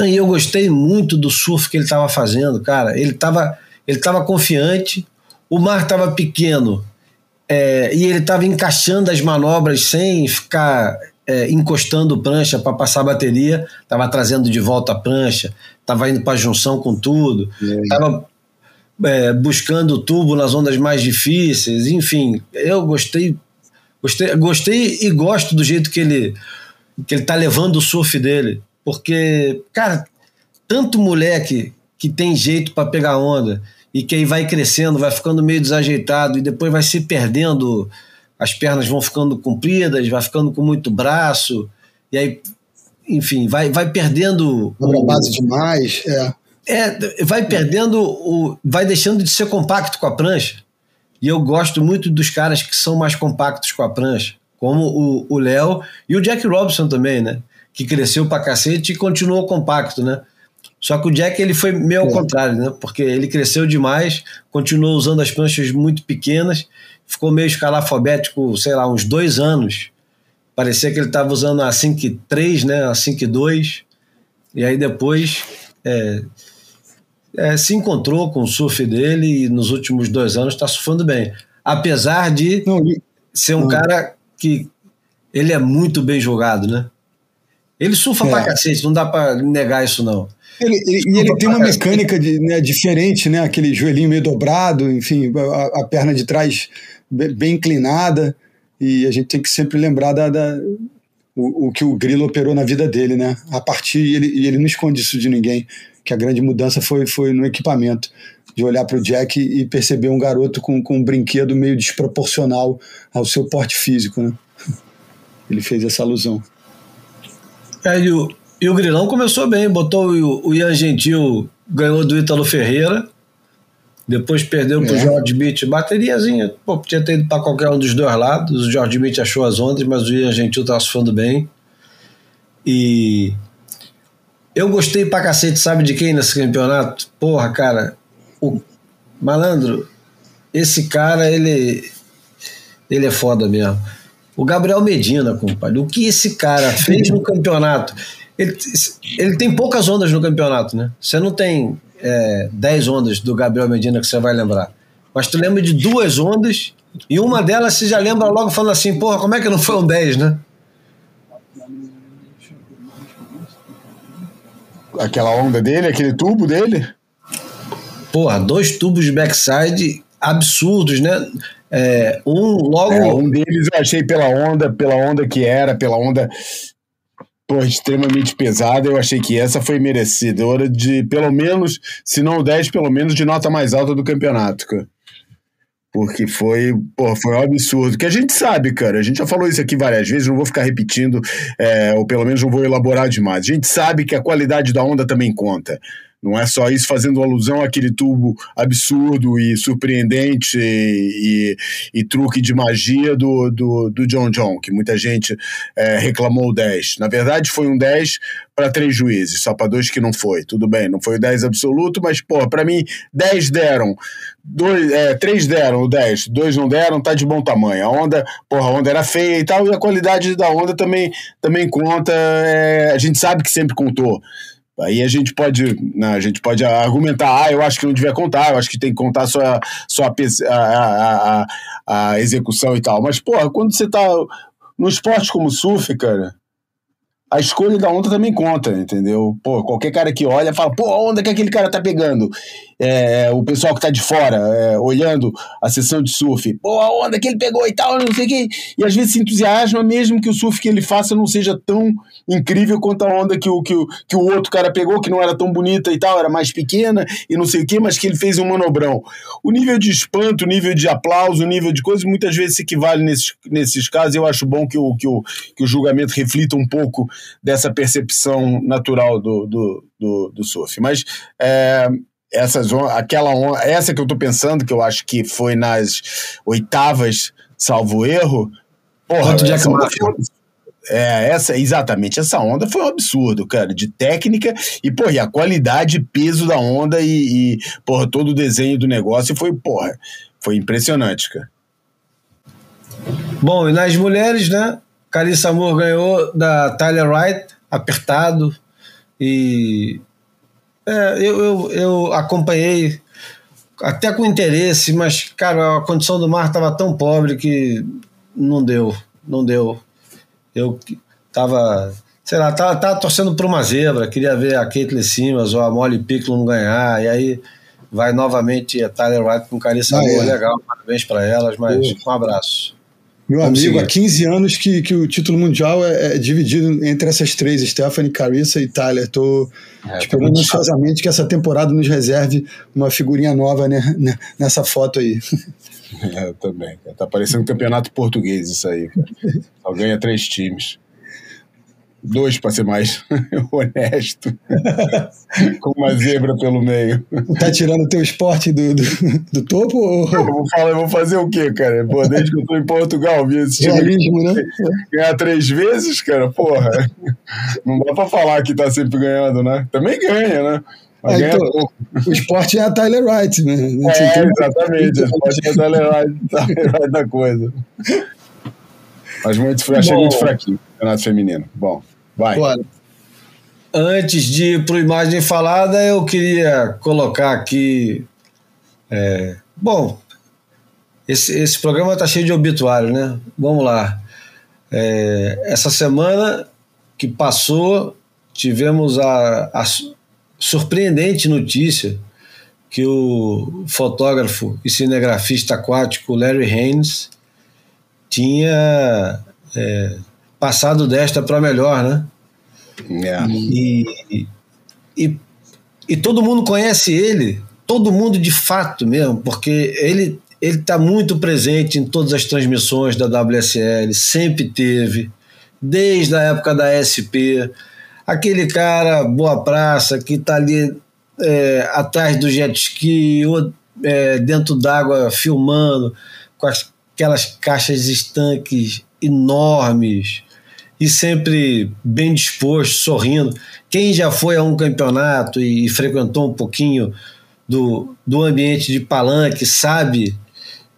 E eu gostei muito do surf que ele estava fazendo, cara. Ele estava ele tava confiante, o mar estava pequeno é, e ele estava encaixando as manobras sem ficar é, encostando prancha para passar a bateria, estava trazendo de volta a prancha, estava indo para junção com tudo, estava é, buscando tubo nas ondas mais difíceis, enfim, eu gostei, gostei, gostei e gosto do jeito que ele que ele tá levando o surf dele, porque cara, tanto moleque que tem jeito para pegar onda e que aí vai crescendo, vai ficando meio desajeitado e depois vai se perdendo, as pernas vão ficando compridas, vai ficando com muito braço e aí enfim, vai, vai perdendo. Dobra base demais, é. É, vai perdendo, o, vai deixando de ser compacto com a prancha. E eu gosto muito dos caras que são mais compactos com a prancha, como o Léo e o Jack Robinson também, né? Que cresceu pra cacete e continuou compacto, né? Só que o Jack ele foi meio ao é. contrário, né? Porque ele cresceu demais, continuou usando as pranchas muito pequenas, ficou meio escalafobético, sei lá, uns dois anos. Parecia que ele estava usando a 5.3, né? A 5.2. E aí depois é, é, se encontrou com o surf dele e nos últimos dois anos está surfando bem. Apesar de não, ser um não. cara que ele é muito bem jogado, né? Ele surfa é. pra cacete, não dá pra negar isso não. Ele, ele, e ele tem uma mecânica de, né, diferente, né? Aquele joelhinho meio dobrado, enfim, a, a, perna de trás bem inclinada. E a gente tem que sempre lembrar da, da o, o, que o Grilo operou na vida dele, né? A partir, e ele, e ele não esconde isso de ninguém que a grande mudança foi, foi no equipamento, de olhar para o Jack e perceber um garoto com, com um brinquedo meio desproporcional ao seu porte físico. Né? Ele fez essa alusão. É, e, o, e o Grilão começou bem, botou o, o Ian Gentil, ganhou do Ítalo Ferreira, depois perdeu para o é. George Beach, bateriazinha, pô, podia ter ido para qualquer um dos dois lados, o George Beach achou as ondas, mas o Ian Gentil estava surfando bem. E eu gostei pra cacete, sabe de quem nesse campeonato? Porra, cara, o malandro, esse cara, ele ele é foda mesmo. O Gabriel Medina, compadre, o que esse cara fez no campeonato? Ele, ele tem poucas ondas no campeonato, né? Você não tem é, 10 ondas do Gabriel Medina que você vai lembrar. Mas tu lembra de duas ondas e uma delas você já lembra logo falando assim, porra, como é que não foi um 10, né? Aquela onda dele, aquele tubo dele? Porra, dois tubos de backside absurdos, né? É, um logo. É, um deles eu achei pela onda, pela onda que era, pela onda porra, extremamente pesada. Eu achei que essa foi merecedora de pelo menos, se não 10, pelo menos de nota mais alta do campeonato, cara. Porque foi, porra, foi um absurdo. Que a gente sabe, cara. A gente já falou isso aqui várias vezes, não vou ficar repetindo, é, ou pelo menos não vou elaborar demais. A gente sabe que a qualidade da onda também conta. Não é só isso fazendo alusão àquele tubo absurdo e surpreendente e, e, e truque de magia do, do, do, John John, que muita gente é, reclamou o 10. Na verdade, foi um 10 para três juízes, só para dois que não foi. Tudo bem, não foi o 10 absoluto, mas, pô, para mim, 10 deram. Dois, é, três deram o 10, dois não deram, tá de bom tamanho. A onda, porra, a onda era feia e tal, e a qualidade da onda também, também conta. É, a gente sabe que sempre contou. Aí a gente pode, né, a gente pode argumentar, ah, eu acho que não devia contar, eu acho que tem que contar só, só a, a, a, a execução e tal. Mas, porra, quando você tá no esporte como surf, cara, a escolha da onda também conta, entendeu? Pô, qualquer cara que olha fala, pô, a onda que aquele cara tá pegando. É, o pessoal que tá de fora, é, olhando a sessão de surf, pô, a onda que ele pegou e tal, não sei o quê. E às vezes se entusiasma, mesmo que o surf que ele faça não seja tão incrível quanto a onda que o, que o, que o outro cara pegou, que não era tão bonita e tal, era mais pequena e não sei o quê, mas que ele fez um manobrão. O nível de espanto, o nível de aplauso, o nível de coisas, muitas vezes se equivale nesses, nesses casos. Eu acho bom que o, que, o, que o julgamento reflita um pouco dessa percepção natural do, do, do, do surf. Mas é, essas, aquela essa que eu tô pensando, que eu acho que foi nas oitavas, salvo erro. Porra, Quanto Jack é, essa, exatamente, essa onda foi um absurdo, cara, de técnica e, porra, e a qualidade e peso da onda e, e, porra, todo o desenho do negócio foi, porra, foi impressionante, cara. Bom, e nas mulheres, né? Carissa Moore ganhou da Tyler Wright, apertado. E é, eu, eu, eu acompanhei até com interesse, mas, cara, a condição do mar estava tão pobre que não deu, não deu. Eu tava, sei lá, tava, tava torcendo para uma zebra, queria ver a Caitlyn Simas ou a Molly Picklum ganhar, e aí vai novamente a Tyler Wright com Carissa Ah, é. legal, parabéns para elas, mas um abraço. Meu Vamos amigo, seguir. há 15 anos que, que o título mundial é, é dividido entre essas três, Stephanie, Carissa e Tyler. Tô É, esperando muito ansiosamente que essa temporada nos reserve uma figurinha nova né, né, nessa foto aí. É, eu também. Tá parecendo um campeonato português isso aí, cara. Só ganha três times. Dois, para ser mais honesto. Com uma zebra pelo meio. Tá tirando o teu esporte do, do, do topo ou Eu vou, falar, eu vou fazer o quê, cara? Pô, desde que eu tô em Portugal, vi esse time realismo, né? ganhar três vezes, cara, porra. Não dá pra falar que tá sempre ganhando, né? Também ganha, né? Mas ganha então. O esporte é a Tyler Wright, né? Assim, É, tem- exatamente. Pode ser da da coisa. Mas muito, achei Bom. muito fraquinho o campeonato feminino. Bom, vai. Bora. Antes de ir para o Imagem Falada, eu queria colocar aqui. é, bom, esse, esse programa está cheio de obituário, né? Vamos lá. É, essa semana que passou, tivemos a, a su- surpreendente notícia que o fotógrafo e cinegrafista aquático Larry Haynes tinha é, passado desta para melhor, né? É. E, e, e todo mundo conhece ele, todo mundo de fato mesmo, porque ele ele está muito presente em todas as transmissões da WSL, sempre teve, desde a época da SP. Aquele cara boa praça que está ali é, atrás do jet ski, ou é, dentro d'água filmando, com as- aquelas caixas estanques enormes e sempre bem disposto, sorrindo. Quem já foi a um campeonato e, frequentou um pouquinho do, do ambiente de palanque sabe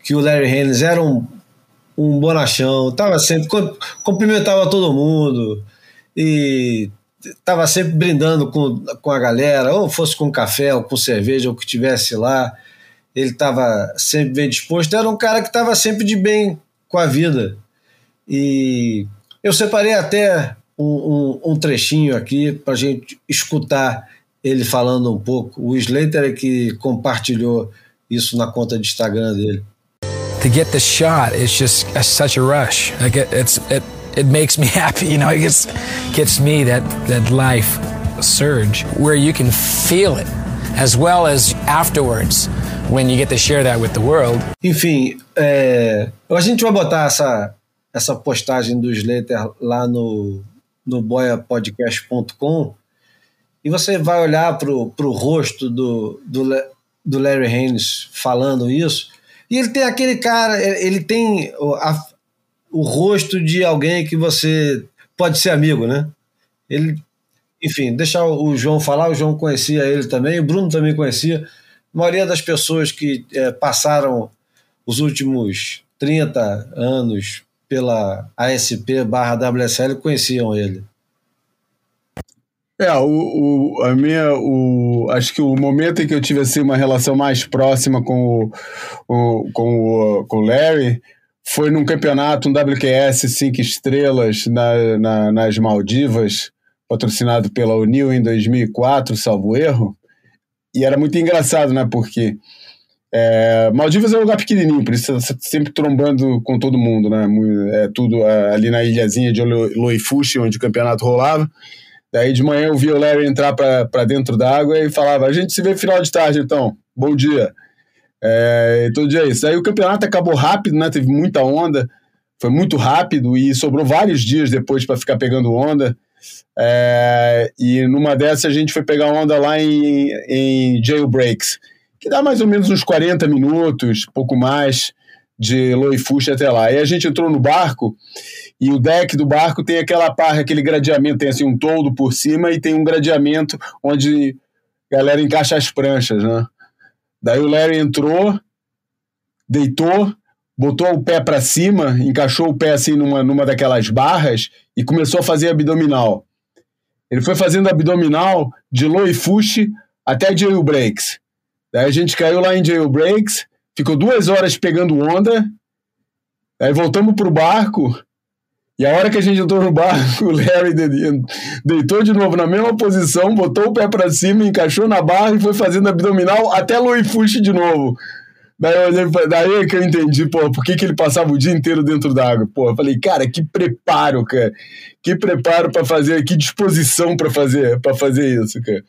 que o Larry Haynes era um, um bonachão, tava sempre cum- cumprimentava todo mundo e estava sempre brindando com, com a galera, ou fosse com café, ou com cerveja, ou que tivesse lá. Ele estava sempre bem disposto. Era um cara que estava sempre de bem com a vida. E eu separei até um, um, um trechinho aqui para a gente escutar ele falando um pouco. O Slater é que compartilhou isso na conta de Instagram dele. to get the shot it's just such a rush like it, it's it it makes me happy you know it gets gets me that that life surge where you can feel it as well as afterwards when you get to share that with the world Enfim, é, a gente vai botar essa, essa postagem do Slater lá no, no boiapodcast.com e você vai olhar para o rosto do, do, do Larry Haynes falando isso e ele tem aquele cara, ele tem o, a- o rosto de alguém que você pode ser amigo, né? Ele, enfim, deixar o João falar, o João conhecia ele também, o Bruno também conhecia. A maioria das pessoas que eh, passaram os últimos 30 anos pela ASP barra WSL conheciam ele. É, o, o, a minha, o, acho que o momento em que eu tive assim, uma relação mais próxima com o, o, com o, com o Larry foi num campeonato, um WQS cinco estrelas na, na, nas Maldivas, patrocinado pela Unil em 2004, salvo erro. E era muito engraçado, né? Porque é, Maldivas é um lugar pequenininho, por isso você tá sempre trombando com todo mundo, né? É tudo é, ali na ilhazinha de Lo- Loifushi, onde o campeonato rolava. Daí de manhã eu via o Larry entrar para dentro da água e falava: A gente se vê final de tarde então, bom dia. É, todo dia é isso. Aí o campeonato acabou rápido, né? Teve muita onda, foi muito rápido e sobrou vários dias depois para ficar pegando onda. É, e numa dessas a gente foi pegar onda lá em, em Jailbreaks, que dá mais ou menos uns 40 minutos, pouco mais, de Loifush até lá. E a gente entrou no barco e o deck do barco tem aquela parte, aquele gradeamento, tem assim um toldo por cima e tem um gradeamento onde a galera encaixa as pranchas, né? Daí o Larry entrou, deitou, botou o pé para cima, encaixou o pé assim numa, numa daquelas barras e começou a fazer abdominal. Ele foi fazendo abdominal de Loifush até Jailbreaks. Daí a gente caiu lá em Jailbreaks, ficou duas horas pegando onda, aí voltamos pro barco, e a hora que a gente entrou no barco, o Larry deitou de novo na mesma posição, botou o pé para cima, encaixou na barra e foi fazendo abdominal até Loifush de novo. Daí eu olhei, daí é que eu entendi, pô, por que, que ele passava o dia inteiro dentro d'água. Pô, eu falei, cara, que preparo, cara. Que preparo para fazer, que disposição para fazer, para fazer isso, cara.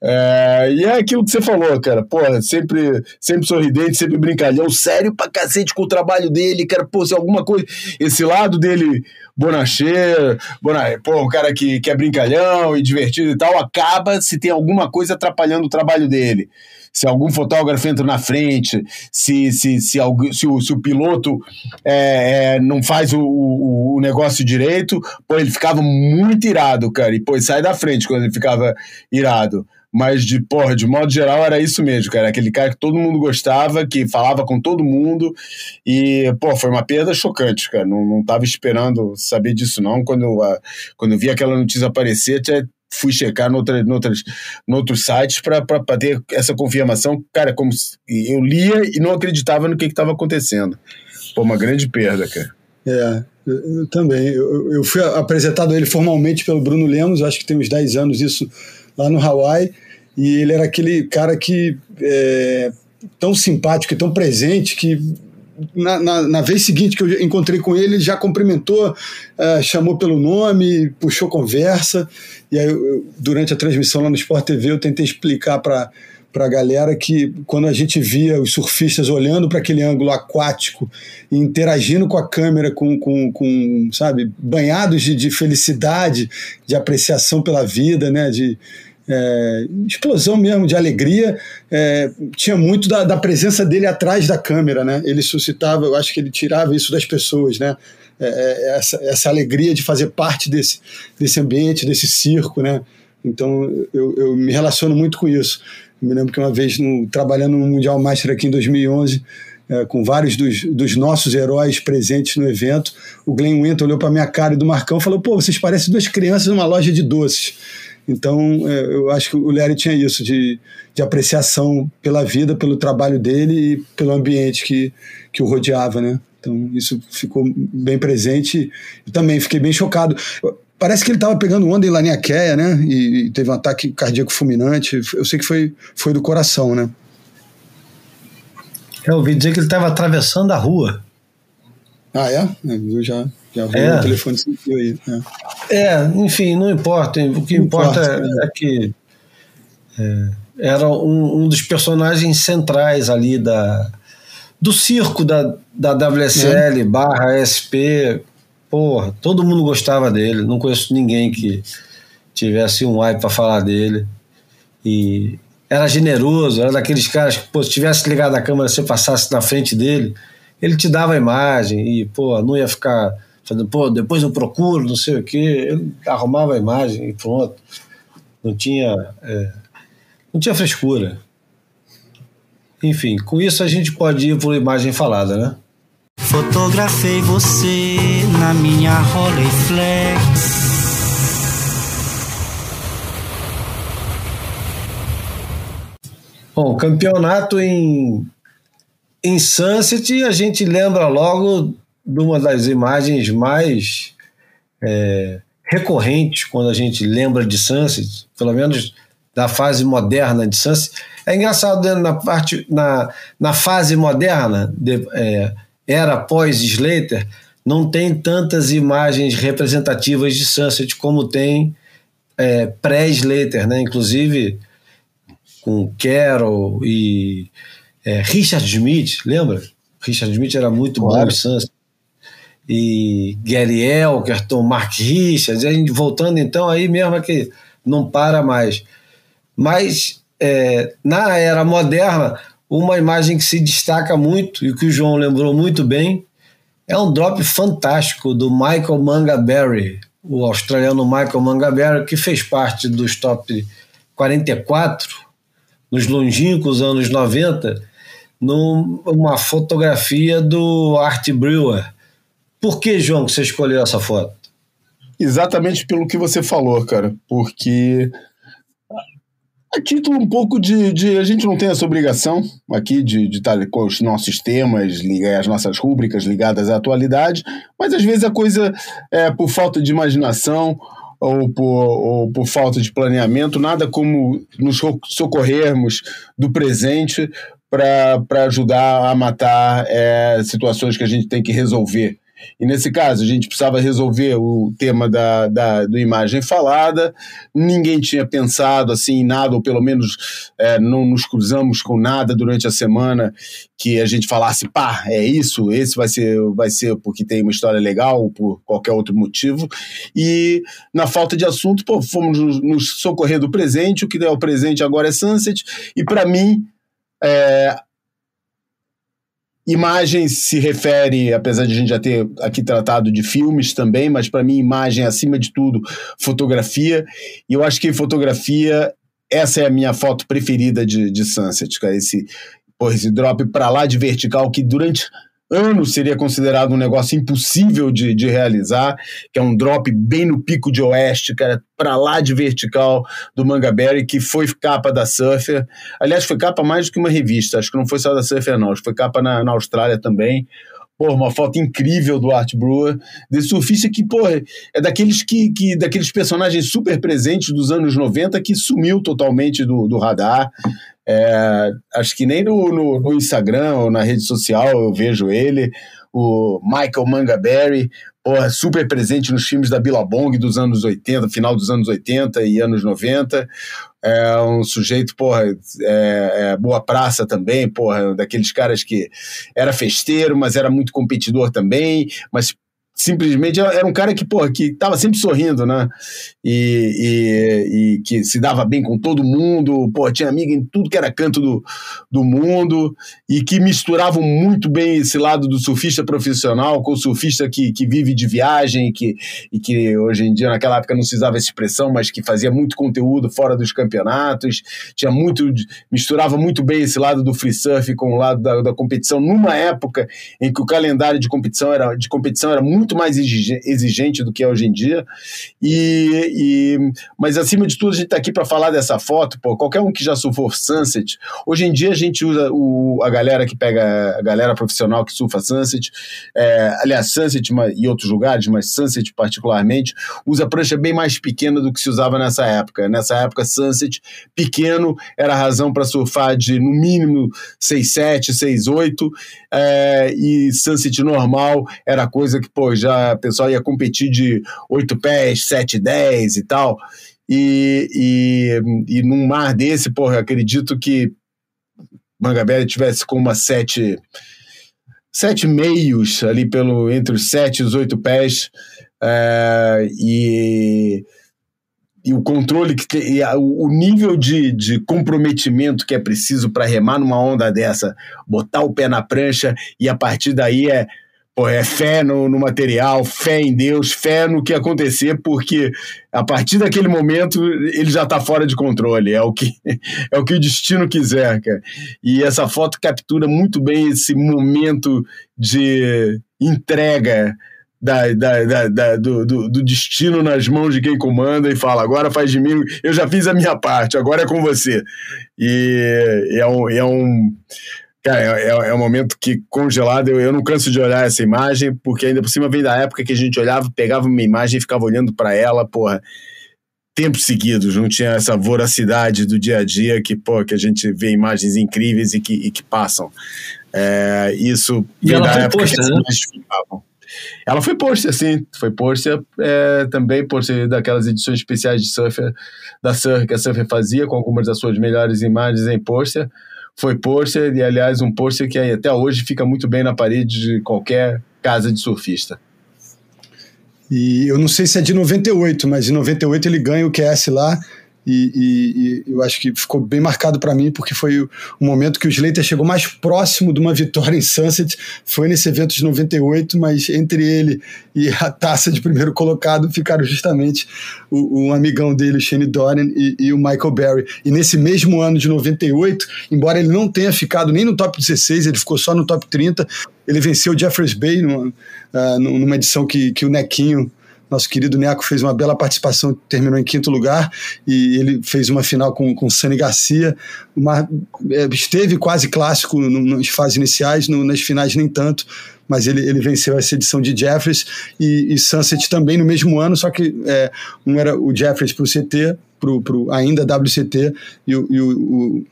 É, e é aquilo que você falou, cara. Porra, sempre, sempre sorridente, sempre brincalhão, sério pra cacete com o trabalho dele, cara. Pô, se alguma coisa. Esse lado dele, bonacheiro, bona, pô, um cara que, que é brincalhão e divertido e tal, acaba se tem alguma coisa atrapalhando o trabalho dele. Se algum fotógrafo entra na frente, se, se, se, se, o, se o piloto é, é, não faz o, o, o negócio direito, pô, ele ficava muito irado, cara. E, pô, sai da frente quando ele ficava irado. Mas, de, porra, de modo geral, era isso mesmo, cara. Aquele cara que todo mundo gostava, que falava com todo mundo. E, pô, foi uma perda chocante, cara. Não, não tava esperando saber disso, não. Quando eu, a, quando eu vi aquela notícia aparecer, até fui checar no, outra, no, outras, no outros sites para ter essa confirmação. Cara, como eu lia e não acreditava no que estava acontecendo. Pô, uma grande perda, cara. É, eu, eu também. Eu, eu fui apresentado a ele formalmente pelo Bruno Lemos, acho que tem uns 10 anos isso lá no Hawaii, e ele era aquele cara que é, tão simpático e tão presente que na, na, na, vez seguinte que eu encontrei com ele, ele já cumprimentou, uh, chamou pelo nome, puxou conversa. E aí, eu, durante a transmissão lá no Sport TV, eu tentei explicar para para a galera que quando a gente via os surfistas olhando para aquele ângulo aquático e interagindo com a câmera, com, com, com sabe, banhados de, de felicidade, de apreciação pela vida, né, de, é, explosão mesmo de alegria. É, tinha muito da, da, presença dele atrás da câmera, né? Ele suscitava, eu acho que ele tirava isso das pessoas, né? É, é essa, essa alegria de fazer parte desse, desse ambiente, desse circo, né? Então eu, eu me relaciono muito com isso. Eu me lembro que uma vez, no, trabalhando no Mundial Master aqui em 2011, é, com vários dos, dos, nossos heróis presentes no evento, o Glenn Winter olhou para minha cara e do Marcão falou: pô, vocês parecem duas crianças numa loja de doces. Então, é, eu acho que o Larry tinha isso, de, de apreciação pela vida, pelo trabalho dele e pelo ambiente que, que o rodeava, né? Então, isso ficou bem presente. Eu também fiquei bem chocado. Parece que ele estava pegando onda em Laniaqueia, né? E, e, teve um ataque cardíaco fulminante. Eu sei que foi, foi do coração, né? Eu ouvi dizer que ele estava atravessando a rua. Ah, é? Eu já, já é. o telefone sentiu aí. É. é. enfim, não importa. O que não importa, importa é, é, que é, era um, um, dos personagens centrais ali da, do circo da, da WSL é. barra SP. Porra, todo mundo gostava dele. Não conheço ninguém que tivesse um hype para falar dele. E era generoso, era daqueles caras que, pô, se tivesse ligado a câmera, você passasse na frente dele, ele te dava a imagem e, pô, não ia ficar falando, pô, depois eu procuro, não sei o quê. Ele arrumava a imagem e pronto. Não tinha, é, não tinha frescura. Enfim, com isso a gente pode ir por imagem falada, né? Fotografei você na minha Rolleiflex. Bom, campeonato em, em Sunset, a gente lembra logo de uma das imagens mais é, recorrentes quando a gente lembra de Sunset, pelo menos da fase moderna de Sunset. É engraçado, né, na, parte, na, na fase moderna, de, é, era pós Slater, não tem tantas imagens representativas de Sunset como tem é, pré-Slater, né? Inclusive com Carol e é, Richard Smith, lembra? Richard Smith era muito claro. bom em Sunset. E Gary Elkerton, Mark Richards, a gente voltando então aí mesmo é que não para mais. Mas é, na era moderna, uma imagem que se destaca muito e que o João lembrou muito bem é um drop fantástico do Michael Mangaberry, o australiano Michael Mangaberry, que fez parte dos top 44 nos longínquos anos 90, numa fotografia do Art Brewer. Por que, João, que você escolheu essa foto? Exatamente pelo que você falou, cara. Porque a título um pouco de, de, A gente não tem essa obrigação aqui de, estar com os nossos temas, as nossas rúbricas ligadas à atualidade, mas às vezes a coisa é por falta de imaginação ou por, ou por falta de planeamento, nada como nos socorrermos do presente para ajudar a matar é, situações que a gente tem que resolver. E nesse caso, a gente precisava resolver o tema da, da do imagem falada, ninguém tinha pensado assim em nada, ou pelo menos é, não nos cruzamos com nada durante a semana que a gente falasse, pá, é isso, esse vai ser, vai ser porque tem uma história legal, ou por qualquer outro motivo. E na falta de assunto, pô, fomos nos socorrer do presente, o que é o presente agora é Sunset, e para mim. É, Imagem se refere, apesar de a gente já ter aqui tratado de filmes também, mas para mim imagem acima de tudo, fotografia. E eu acho que fotografia, essa é a minha foto preferida de, de Sunset, cara. Esse, porra, esse drop para lá de vertical que durante anos seria considerado um negócio impossível de, de realizar, que é um drop bem no pico de oeste, cara, para lá de vertical do Mangaberry, que foi capa da Surfer. Aliás, foi capa mais do que uma revista, acho que não foi só da Surfer, não, acho que foi capa na, na Austrália também. Pô, uma foto incrível do Art Brewer, desse surfista que, pô, é daqueles que, que daqueles personagens super presentes dos anos 90 que sumiu totalmente do, do radar. É, acho que nem no, no, no, Instagram ou na rede social eu vejo ele. O Michael Mangaberry, porra, super presente nos filmes da Billabong dos anos 80, final dos anos 80 e anos 90. É um sujeito, porra, é, é boa praça também, porra, daqueles caras que era festeiro, mas era muito competidor também, mas simplesmente era um cara que, porra, que tava sempre sorrindo, né? E, e, e, que se dava bem com todo mundo, porra, tinha amiga em tudo que era canto do, do mundo e que misturavam muito bem esse lado do surfista profissional com o surfista que, que vive de viagem que, e que hoje em dia, naquela época não se usava essa expressão, mas que fazia muito conteúdo fora dos campeonatos, tinha muito, misturava muito bem esse lado do free surf com o lado da, da competição numa época em que o calendário de competição era, de competição era muito muito mais exigente do que é hoje em dia. E, e mas acima de tudo, a gente está aqui para falar dessa foto. Pô, qualquer um que já surfou Sunset, hoje em dia a gente usa o, a galera que pega a galera profissional que surfa Sunset, é, aliás, Sunset e outros lugares, mas Sunset particularmente, usa prancha bem mais pequena do que se usava nessa época. Nessa época, Sunset pequeno era a razão para surfar de no mínimo 6,7, 6,8, é, e Sunset normal era coisa que, pô, já o pessoal ia competir de 8 pés, 7, 10 e tal. E, e, e num mar desse, porra, acredito que Mangabeira tivesse com uma 7 sete meios ali pelo entre os 7 e os 8 pés. É, e e o controle que tem, o nível de, de comprometimento que é preciso para remar numa onda dessa, botar o pé na prancha e a partir daí é É fé no, no, material, fé em Deus, fé no que acontecer, porque a partir daquele momento ele já está fora de controle. É o que é o que o destino quiser, cara. E essa foto captura muito bem esse momento de entrega da, da, da, da do, do, do, destino nas mãos de quem comanda e fala: agora faz de mim, eu já fiz a minha parte, agora é com você. E é um. É um Cara, é, é, um momento que congelado, eu, eu não canso de olhar essa imagem, porque ainda por cima vem da época que a gente olhava, pegava uma imagem e ficava olhando para ela, porra, tempos seguidos, não tinha essa voracidade do dia a dia que, pô, que a gente vê imagens incríveis e que, e que passam. É, isso e ela foi posta, né? Ela foi posta, sim, foi posta é, também por ser daquelas edições especiais de surfer da Surfer que a Surfer fazia, com algumas das suas melhores imagens em pôster foi pôster, e aliás, um pôster que até hoje fica muito bem na parede de qualquer casa de surfista. E eu não sei se é de 98, mas de 98 ele ganha o QS lá e, e, e eu acho que ficou bem marcado para mim, porque foi o, momento que o Slater chegou mais próximo de uma vitória em Sunset, foi nesse evento de 98, mas entre ele e a taça de primeiro colocado ficaram justamente o, o amigão dele, o Shane Dorian, e, e, o Michael Berry. E nesse mesmo ano de 98, embora ele não tenha ficado nem no top 16, ele ficou só no top 30, ele venceu o Jeffers Bay numa, uh, numa edição que, que o Nequinho nosso querido Neco fez uma bela participação, terminou em quinto lugar, e ele fez uma final com, com Sani Garcia. Uma, é, esteve quase clássico nas fases iniciais, no, nas finais nem tanto, mas ele, ele venceu essa edição de Jeffries e, e Sunset também no mesmo ano, só que é, um era o Jeffries para o CT, pro, pro ainda WCT, e, e o o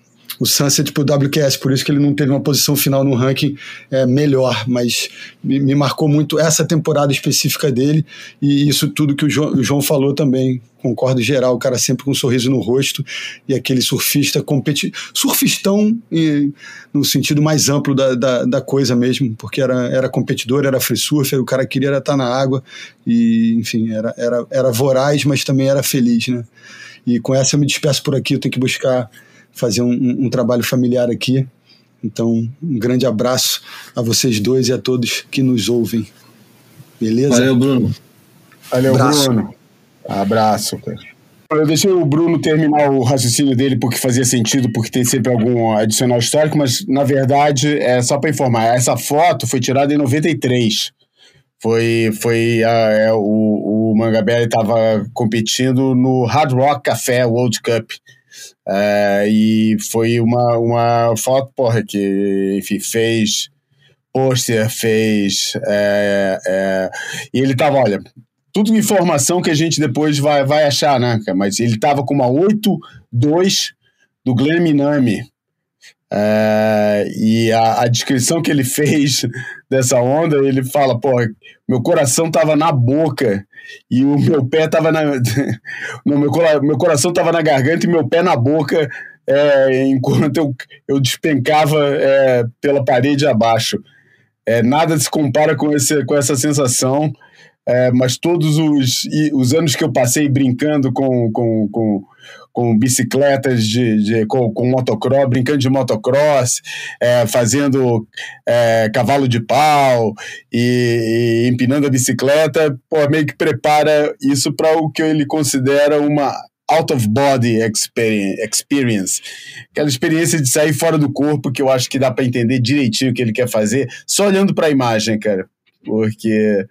Sunset pro WQS, por isso que ele não teve uma posição final no ranking é, melhor, mas me, me, marcou muito essa temporada específica dele e isso tudo que o João, o João falou também, concordo geral, o cara sempre com um sorriso no rosto e aquele surfista competi surfistão e, no sentido mais amplo da, da, da, coisa mesmo, porque era, era competidor, era free surfer, o cara queria estar tá na água e, enfim, era, era, era voraz, mas também era feliz, né? E com essa eu me despeço por aqui, eu tenho que buscar fazer um, um, trabalho familiar aqui. Então, um grande abraço a vocês dois e a todos que nos ouvem. Beleza? Valeu, Bruno. Valeu, abraço. Bruno. Abraço, cara. Eu deixei o Bruno terminar o raciocínio dele porque fazia sentido, porque tem sempre algum adicional histórico, mas na verdade, é só para informar, essa foto foi tirada em 93. Foi, foi a, é, o, o Mangabelli estava competindo no Hard Rock Café World Cup é, e foi uma, uma foto, porra, que, enfim, fez pôster, fez. É, é, e ele tava, olha, tudo informação que a gente depois vai, vai achar, né? Mas ele tava com uma 8-2 do Glenn Minami. É, e a, a, descrição que ele fez dessa onda, ele fala, pô, meu coração tava na boca e o meu pé tava na. Não, meu, meu coração tava na garganta e meu pé na boca é, enquanto eu, eu despencava é, pela parede abaixo. É, nada se compara com, esse, com essa sensação, é, mas todos os, os anos que eu passei brincando com, com, com com bicicletas de, de com, com, motocross, brincando de motocross, é, fazendo é, cavalo de pau e, e, empinando a bicicleta, pô, meio que prepara isso para o que ele considera uma out of body experience, aquela experiência de sair fora do corpo que eu acho que dá para entender direitinho o que ele quer fazer só olhando para a imagem, cara, porque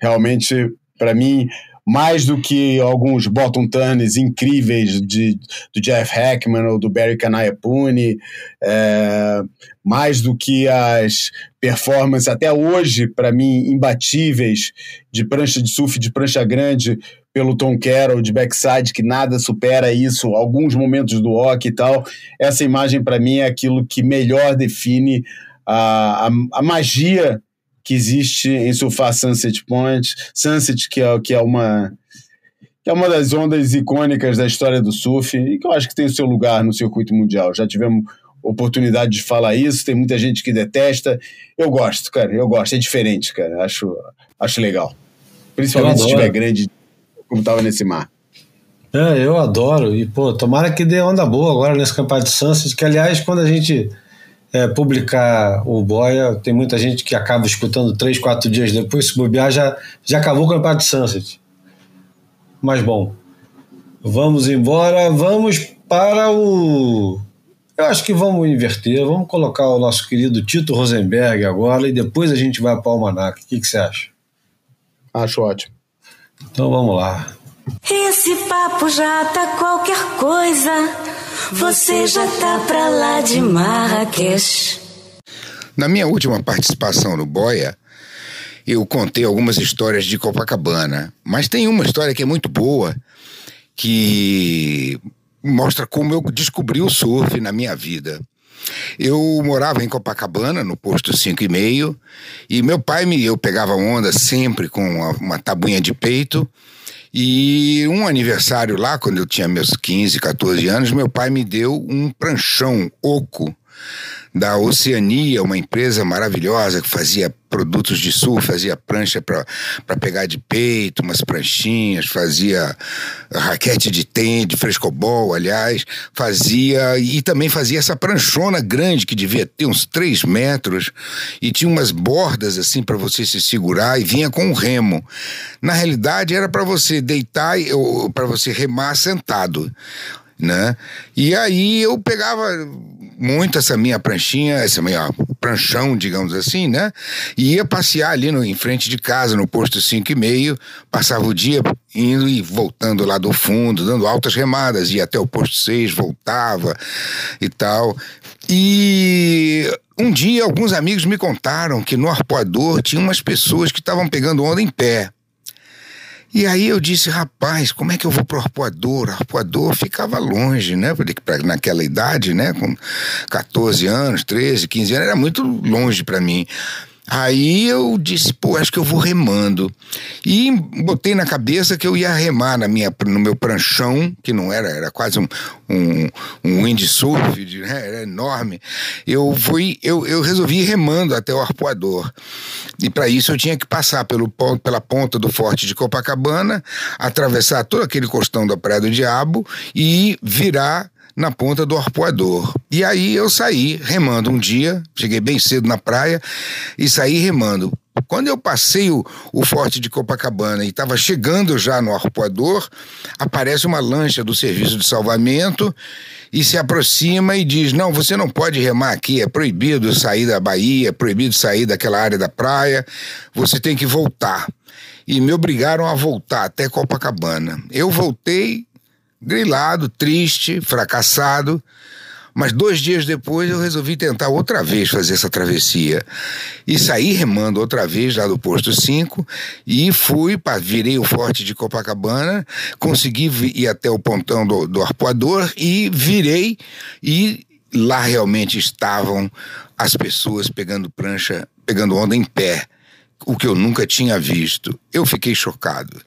realmente para mim mais do que alguns bottom turns incríveis de, do Jeff Hackman ou do Barry Kanayapuni, é, mais do que as performances até hoje, para mim, imbatíveis de prancha de surf, de prancha grande, pelo Tom Carroll de backside, que nada supera isso, alguns momentos do hockey e tal. Essa imagem, para mim, é aquilo que melhor define a, a, a magia que existe em surfar Sunset Point, Sunset que é, que é uma que é uma das ondas icônicas da história do surf e que eu acho que tem o seu lugar no circuito mundial. Já tivemos oportunidade de falar isso, tem muita gente que detesta. Eu gosto, cara, eu gosto, é diferente, cara. Acho, acho legal. Principalmente se estiver grande, como estava nesse mar. É, eu adoro. E, pô, tomara que dê onda boa agora nesse campeonato de Sunset, que, aliás, quando a gente é, publicar o Boia, tem muita gente que acaba escutando três, quatro dias depois, se bobear, já, já acabou o campeonato de Sunset. Mas bom, vamos embora, vamos para o. Eu acho que vamos inverter, vamos colocar o nosso querido Tito Rosenberg agora e depois a gente vai para o Almanac. O que, que você acha? Acho ótimo. Então vamos lá. Esse papo já tá qualquer coisa. Você já tá pra lá de Marrakech. Na minha última participação no Boia, eu contei algumas histórias de Copacabana, mas tem uma história que é muito boa, que mostra como eu descobri o surf na minha vida. Eu morava em Copacabana, no posto 5 e meio, e meu pai me eu pegava onda sempre com uma, uma tabuinha de peito e um aniversário lá, quando eu tinha meus 15, 14 anos, meu pai me deu um pranchão oco da Oceania, uma empresa maravilhosa que fazia produtos de sul, fazia prancha para pegar de peito, umas pranchinhas, fazia raquete de tênis, de frescobol, aliás, fazia e também fazia essa pranchona grande que devia ter uns 3 metros e tinha umas bordas assim para você se segurar e vinha com um remo. Na realidade era para você deitar ou para você remar sentado né? E aí eu pegava muito essa minha pranchinha, essa minha pranchão, digamos assim, né? E ia passear ali no, em frente de casa, no posto 5 e meio, passava o dia indo e voltando lá do fundo, dando altas remadas, ia até o posto 6, voltava e tal. E um dia alguns amigos me contaram que no arpoador tinha umas pessoas que estavam pegando onda em pé. E aí eu disse, rapaz, como é que eu vou pro arpoador? O arpoador ficava longe, né? Naquela idade, né? Com 14 anos, 13, 15 anos, era muito longe para mim. Aí eu disse, pô, acho que eu vou remando. E botei na cabeça que eu ia remar na minha, no meu pranchão, que não era, era quase um, um, um windsurf, né? era enorme. Eu fui, eu, eu resolvi ir remando até o arpoador. E para isso eu tinha que passar pelo, pela ponta do Forte de Copacabana, atravessar todo aquele costão da Praia do Diabo e virar na ponta do arpoador. E aí eu saí remando um dia, cheguei bem cedo na praia e saí remando. Quando eu passei o, o forte de Copacabana e estava chegando já no arpoador, aparece uma lancha do serviço de salvamento e se aproxima e diz: Não, você não pode remar aqui, é proibido sair da Bahia, é proibido sair daquela área da praia, você tem que voltar. E me obrigaram a voltar até Copacabana. Eu voltei grilado, triste, fracassado. Mas dois dias depois eu resolvi tentar outra vez fazer essa travessia. E saí remando outra vez lá do posto 5 e fui, virei o forte de Copacabana, consegui ir até o pontão do, do arpoador e virei e lá realmente estavam as pessoas pegando prancha, pegando onda em pé o que eu nunca tinha visto. Eu fiquei chocado.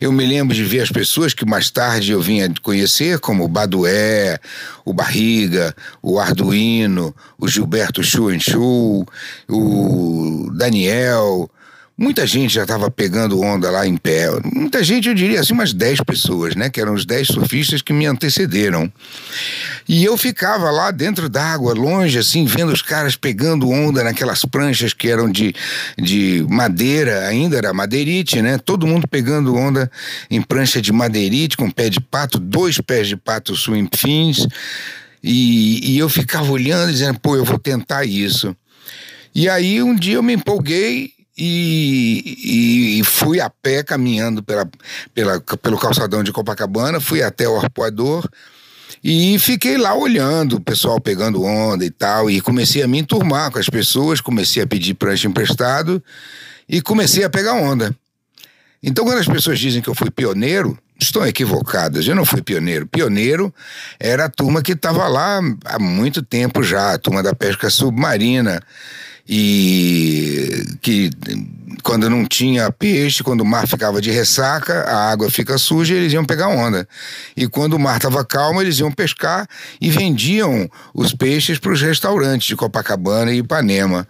Eu me lembro de ver as pessoas que mais tarde eu vinha conhecer, como o Badué, o Barriga, o Arduino, o Gilberto Chu, o Daniel, Muita gente já estava pegando onda lá em pé. Muita gente, eu diria assim, umas 10 pessoas, né? Que eram os 10 surfistas que me antecederam. E eu ficava lá dentro d'água, longe, assim, vendo os caras pegando onda naquelas pranchas que eram de, de madeira, ainda era madeirite, né? Todo mundo pegando onda em prancha de madeirite, com pé de pato, dois pés de pato swim fins. E, e eu ficava olhando, dizendo, pô, eu vou tentar isso. E aí um dia eu me empolguei e, e, fui a pé caminhando pela, pela, pelo calçadão de Copacabana, fui até o arpoador e fiquei lá olhando o pessoal pegando onda e tal, e comecei a me enturmar com as pessoas, comecei a pedir prancha emprestado e comecei a pegar onda. Então, quando as pessoas dizem que eu fui pioneiro, estão equivocadas. Eu não fui pioneiro. Pioneiro era a turma que estava lá há muito tempo já, a turma da pesca submarina e que quando não tinha peixe, quando o mar ficava de ressaca, a água fica suja, eles iam pegar onda. E quando o mar estava calmo, eles iam pescar e vendiam os peixes para os restaurantes de Copacabana e Ipanema.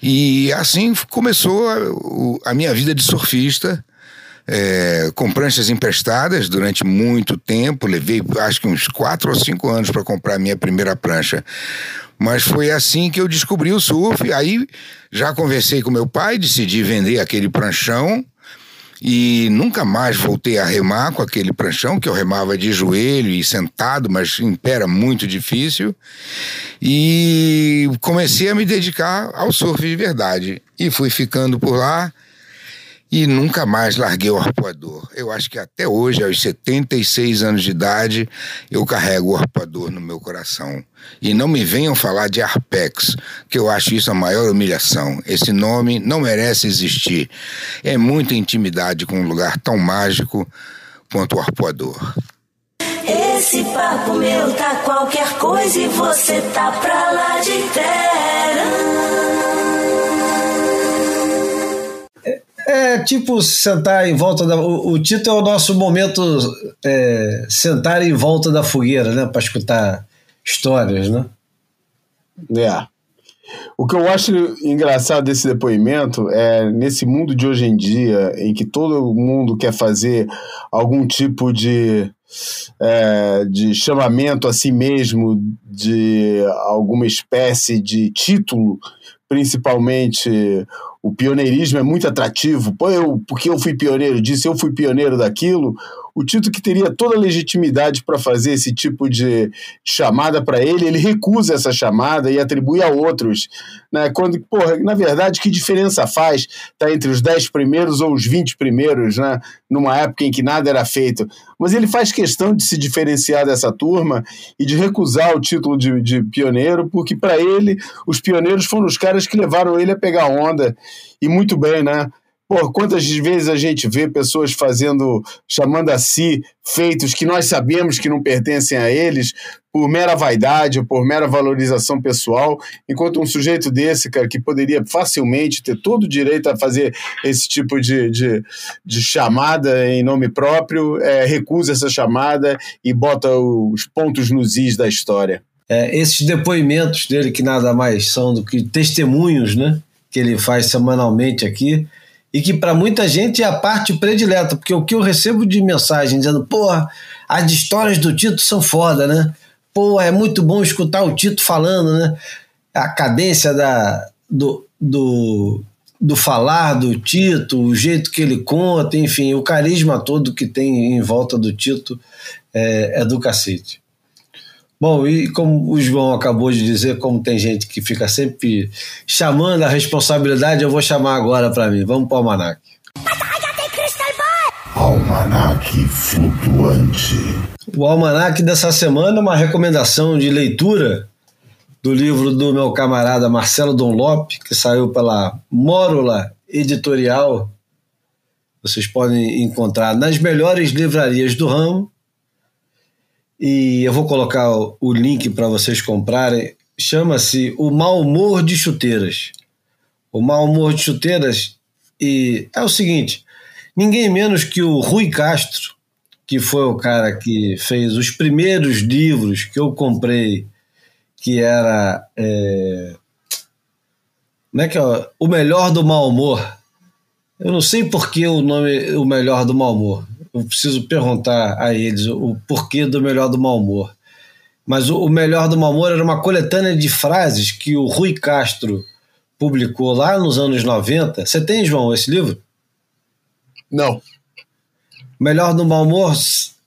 E assim começou a, a minha vida de surfista. É, com pranchas emprestadas durante muito tempo. Levei acho que uns quatro ou cinco anos para comprar a minha primeira prancha. Mas foi assim que eu descobri o surf. Aí já conversei com meu pai, decidi vender aquele pranchão e nunca mais voltei a remar com aquele pranchão que eu remava de joelho e sentado, mas em pé era muito difícil. E comecei a me dedicar ao surf de verdade. E fui ficando por lá e nunca mais larguei o arpoador. Eu acho que até hoje, aos 76 anos de idade, eu carrego o arpoador no meu coração. E não me venham falar de Arpex, que eu acho isso a maior humilhação. Esse nome não merece existir. É muita intimidade com um lugar tão mágico quanto o arpoador. Esse papo meu tá qualquer coisa e você tá pra lá de terra. É tipo sentar em volta da. O, o Tito é o nosso momento é, sentar em volta da fogueira, né? Para escutar histórias, né? É. O que eu acho engraçado desse depoimento é nesse mundo de hoje em dia, em que todo mundo quer fazer algum tipo de, é, de chamamento a si mesmo, de alguma espécie de título, principalmente o pioneirismo é muito atrativo. Pô, eu, porque eu fui pioneiro disso, eu fui pioneiro daquilo. O Tito, que teria toda a legitimidade para fazer esse tipo de chamada para ele, ele recusa essa chamada e atribui a outros. Né? Quando, porra, na verdade, que diferença faz tá entre os 10 primeiros ou os 20 primeiros, né? numa época em que nada era feito? Mas ele faz questão de se diferenciar dessa turma e de recusar o título de, de pioneiro, porque para ele, os pioneiros foram os caras que levaram ele a pegar onda e muito bem, né? Pô, quantas vezes a gente vê pessoas fazendo, chamando a si feitos que nós sabemos que não pertencem a eles, por mera vaidade, por mera valorização pessoal, enquanto um sujeito desse, cara, que poderia facilmente ter todo o direito a fazer esse tipo de, de, de chamada em nome próprio, é, recusa essa chamada e bota os pontos nos is da história. É, esses depoimentos dele, que nada mais são do que testemunhos, né? Que ele faz semanalmente aqui, e que para muita gente é a parte predileta, porque o que eu recebo de mensagem dizendo, porra, as histórias do Tito são foda, né? Pô, é muito bom escutar o Tito falando, né? A cadência da, do, do, do falar do Tito, o jeito que ele conta, enfim, o carisma todo que tem em volta do Tito é, é do cacete. Bom, e como o João acabou de dizer, como tem gente que fica sempre chamando a responsabilidade, eu vou chamar agora para mim. Vamos para o Almanac. Almanac flutuante. O Almanac dessa semana é uma recomendação de leitura do livro do meu camarada Marcelo Donlop, que saiu pela Mórula Editorial. Vocês podem encontrar nas melhores livrarias do ramo e eu vou colocar o link para vocês comprarem. Chama-se O Mal Humor de Chuteiras. O Mal Humor de Chuteiras e é o seguinte: ninguém menos que o Rui Castro, que foi o cara que fez os primeiros livros que eu comprei, que era. É, como é que é? O Melhor do Mal Humor. Eu não sei por que o nome O Melhor do Mal Humor eu preciso perguntar a eles o, porquê do melhor do mau humor. Mas o, melhor do mau humor era uma coletânea de frases que o Rui Castro publicou lá nos anos 90. Você tem, João, esse livro? Não. O melhor do mau humor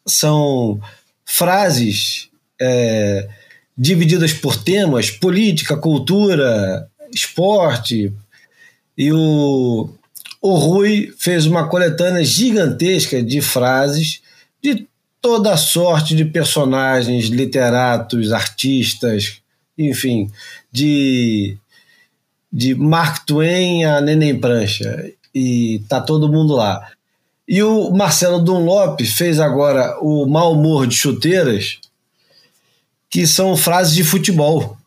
são frases é, divididas por temas: política, cultura, esporte. E o, o Rui fez uma coletânea gigantesca de frases de toda sorte de personagens, literatos, artistas, enfim, de, de Mark Twain a Neném Prancha. E tá todo mundo lá. E o Marcelo Dunlop fez agora o Mal Humor de Chuteiras, que são frases de futebol.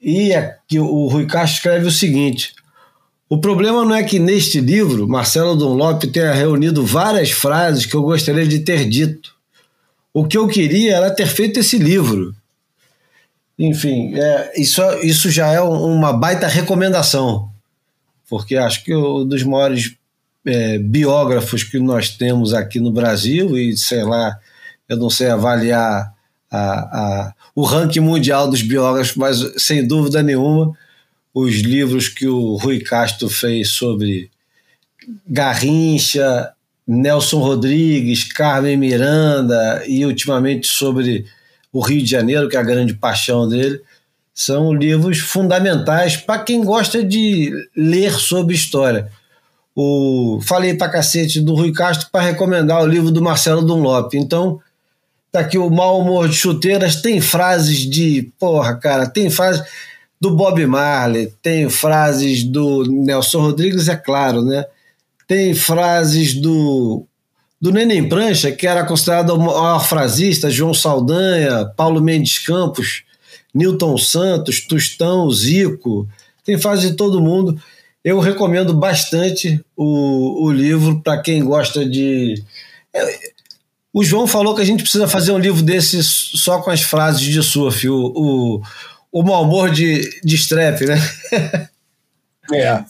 E aqui o Rui Castro escreve o seguinte: o problema não é que neste livro Marcelo Dunlop tenha reunido várias frases que eu gostaria de ter dito. O que eu queria era ter feito esse livro. Enfim, é, isso, isso já é uma baita recomendação, porque acho que um dos maiores é, biógrafos que nós temos aqui no Brasil, e sei lá, eu não sei avaliar a, a, o ranking mundial dos biógrafos, mas sem dúvida nenhuma os livros que o Rui Castro fez sobre Garrincha, Nelson Rodrigues, Carmen Miranda e ultimamente sobre o Rio de Janeiro, que é a grande paixão dele, são livros fundamentais para quem gosta de ler sobre história. O, falei para cacete do Rui Castro para recomendar o livro do Marcelo Dunlop. Então, tá aqui o Mal Humor de Chuteiras, tem frases de. Porra, cara, tem frases do Bob Marley, tem frases do Nelson Rodrigues, é claro, né? Tem frases do, do Neném Prancha, que era considerado o maior frasista, João Saldanha, Paulo Mendes Campos, Newton Santos, Tustão, Zico, tem frases de todo mundo. Eu recomendo bastante o, o livro para quem gosta de. É, o João falou que a gente precisa fazer um livro desse só com as frases de surf. O, o, o mau humor de, de strep, né? É.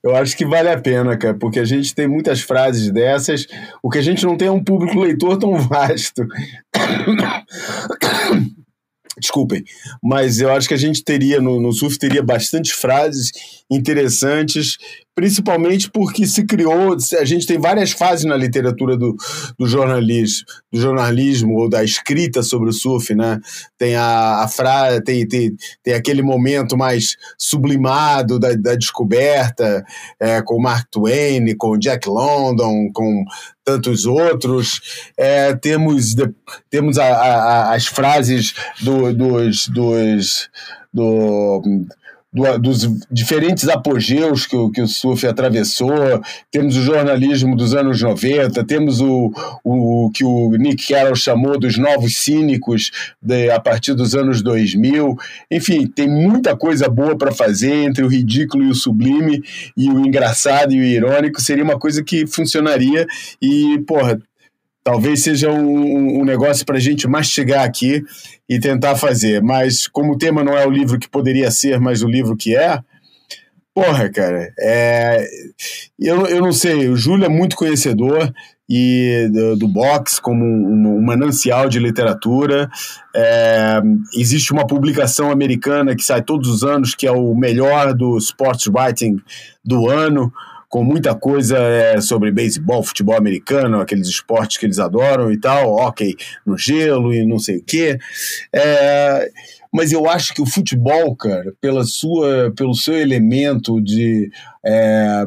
Eu acho que vale a pena, cara, porque a gente tem muitas frases dessas. O que a gente não tem é um público leitor tão vasto. Desculpem, mas eu acho que a gente teria no, no surf teria bastante frases interessantes, principalmente porque se criou, a gente tem várias fases na literatura do, do jornalismo, do jornalismo ou da escrita sobre o surf, né? Tem a, a frase, tem, tem, tem aquele momento mais sublimado da, da descoberta, é, com Mark Twain, com Jack London, com tantos outros. É, temos temos a, a, as frases do, dos, dos do, do, dos diferentes apogeus que o, que o surf atravessou. Temos o jornalismo dos anos 90, temos o, o que o Nick Carroll chamou dos novos cínicos de, a partir dos anos 2000. Enfim, tem muita coisa boa para fazer entre o ridículo e o sublime, e o engraçado e o irônico. Seria uma coisa que funcionaria e, porra, talvez seja um, um negócio para a gente mastigar aqui e tentar fazer. Mas como o tema não é o livro que poderia ser, mas o livro que é, porra, cara, é, eu, eu não sei, o Júlio é muito conhecedor e do, do box como um, um, manancial de literatura. É, existe uma publicação americana que sai todos os anos, que é o melhor do sports writing do ano com muita coisa é, sobre beisebol, futebol americano, aqueles esportes que eles adoram e tal, hockey no gelo e não sei o quê. É, mas eu acho que o futebol, cara, pela sua, pelo seu elemento de é,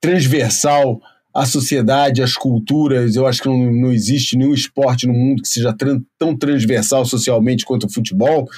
transversal à sociedade, às culturas, eu acho que não, não existe nenhum esporte no mundo que seja tran tão transversal socialmente quanto o futebol,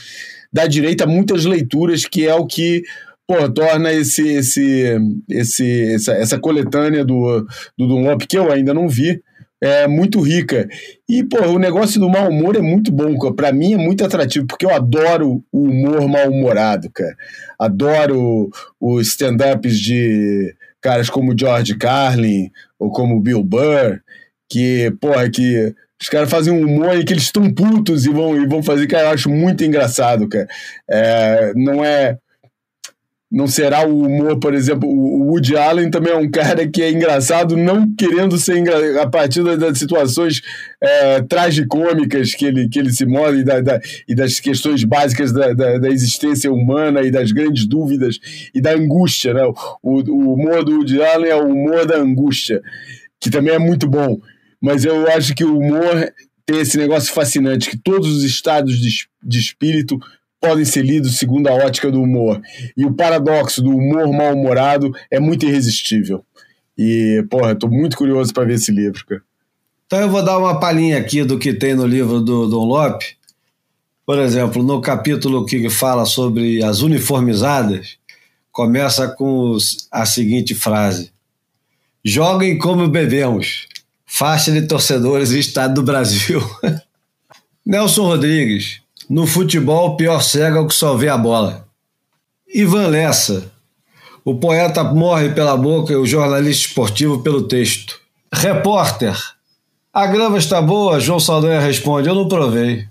dá direito a muitas leituras, que é o que pô, torna esse, esse, esse, essa, essa coletânea do, do Dunlop, que eu ainda não vi, é muito rica. E, pô, o negócio do mau humor é muito bom, para mim é muito atrativo, porque eu adoro o humor mal-humorado, cara. Adoro os stand-ups de caras como George Carlin ou como Bill Burr, que, porra, que os caras fazem um humor em que eles estão putos e vão, e vão fazer, cara, eu acho muito engraçado, cara. É, não é não será o humor, por exemplo, o Woody Allen também é um cara que é engraçado, não querendo ser engra... a partir das situações é, tragicômicas que ele, que ele se move e, da, da, e das questões básicas da, da, da, existência humana e das grandes dúvidas e da angústia. Né? O, o humor do Woody Allen é o humor da angústia, que também é muito bom. Mas eu acho que o humor tem esse negócio fascinante, que todos os estados de, de espírito podem ser lidos segundo a ótica do humor. E o paradoxo do humor mal-humorado é muito irresistível. E, porra, tô muito curioso para ver esse livro, cara. Então eu vou dar uma palhinha aqui do que tem no livro do Dom Lope. Por exemplo, no capítulo que fala sobre as uniformizadas, começa com a seguinte frase: Joguem como bebemos. Faixa de torcedores e Estado do Brasil. Nelson Rodrigues, no futebol, o pior cego é o que só vê a bola. Ivan Lessa. O poeta morre pela boca e o jornalista esportivo pelo texto. Repórter. A grama está boa? João Saldanha responde. Eu não provei.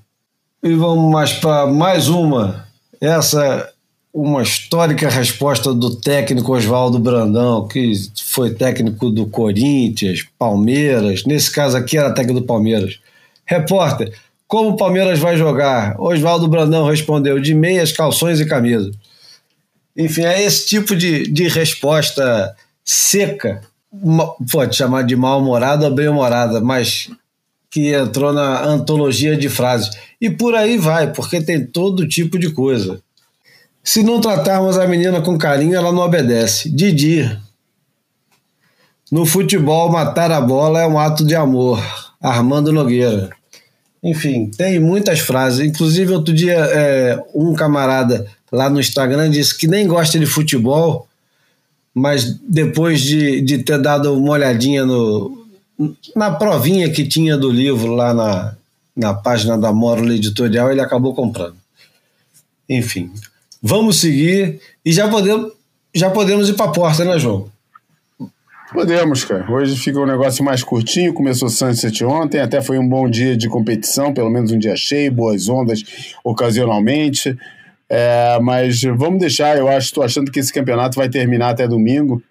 E vamos mais para mais uma. Essa é uma histórica resposta do técnico Oswaldo Brandão, que foi técnico do Corinthians, Palmeiras. Nesse caso aqui era técnico do Palmeiras. Repórter. Como o Palmeiras vai jogar? Oswaldo Brandão respondeu: de meias, calções e camisa. Enfim, é esse tipo de, de resposta seca, pode chamar de mal-humorada ou bem-humorada, mas que entrou na antologia de frases. E por aí vai, porque tem todo tipo de coisa. Se não tratarmos a menina com carinho, ela não obedece. Didi. No futebol, matar a bola é um ato de amor. Armando Nogueira. Enfim, tem muitas frases. Inclusive, outro dia, é, um camarada lá no Instagram disse que nem gosta de futebol, mas depois de, de ter dado uma olhadinha no, na provinha que tinha do livro lá na, na página da Mórulo Editorial, ele acabou comprando. Enfim, vamos seguir e já podemos, já podemos ir para a porta, né, João? Podemos, cara. Hoje fica um negócio mais curtinho. Começou Sunset ontem, até foi um bom dia de competição, pelo menos um dia cheio, boas ondas ocasionalmente. É, mas vamos deixar, eu acho, estou achando que esse campeonato vai terminar até domingo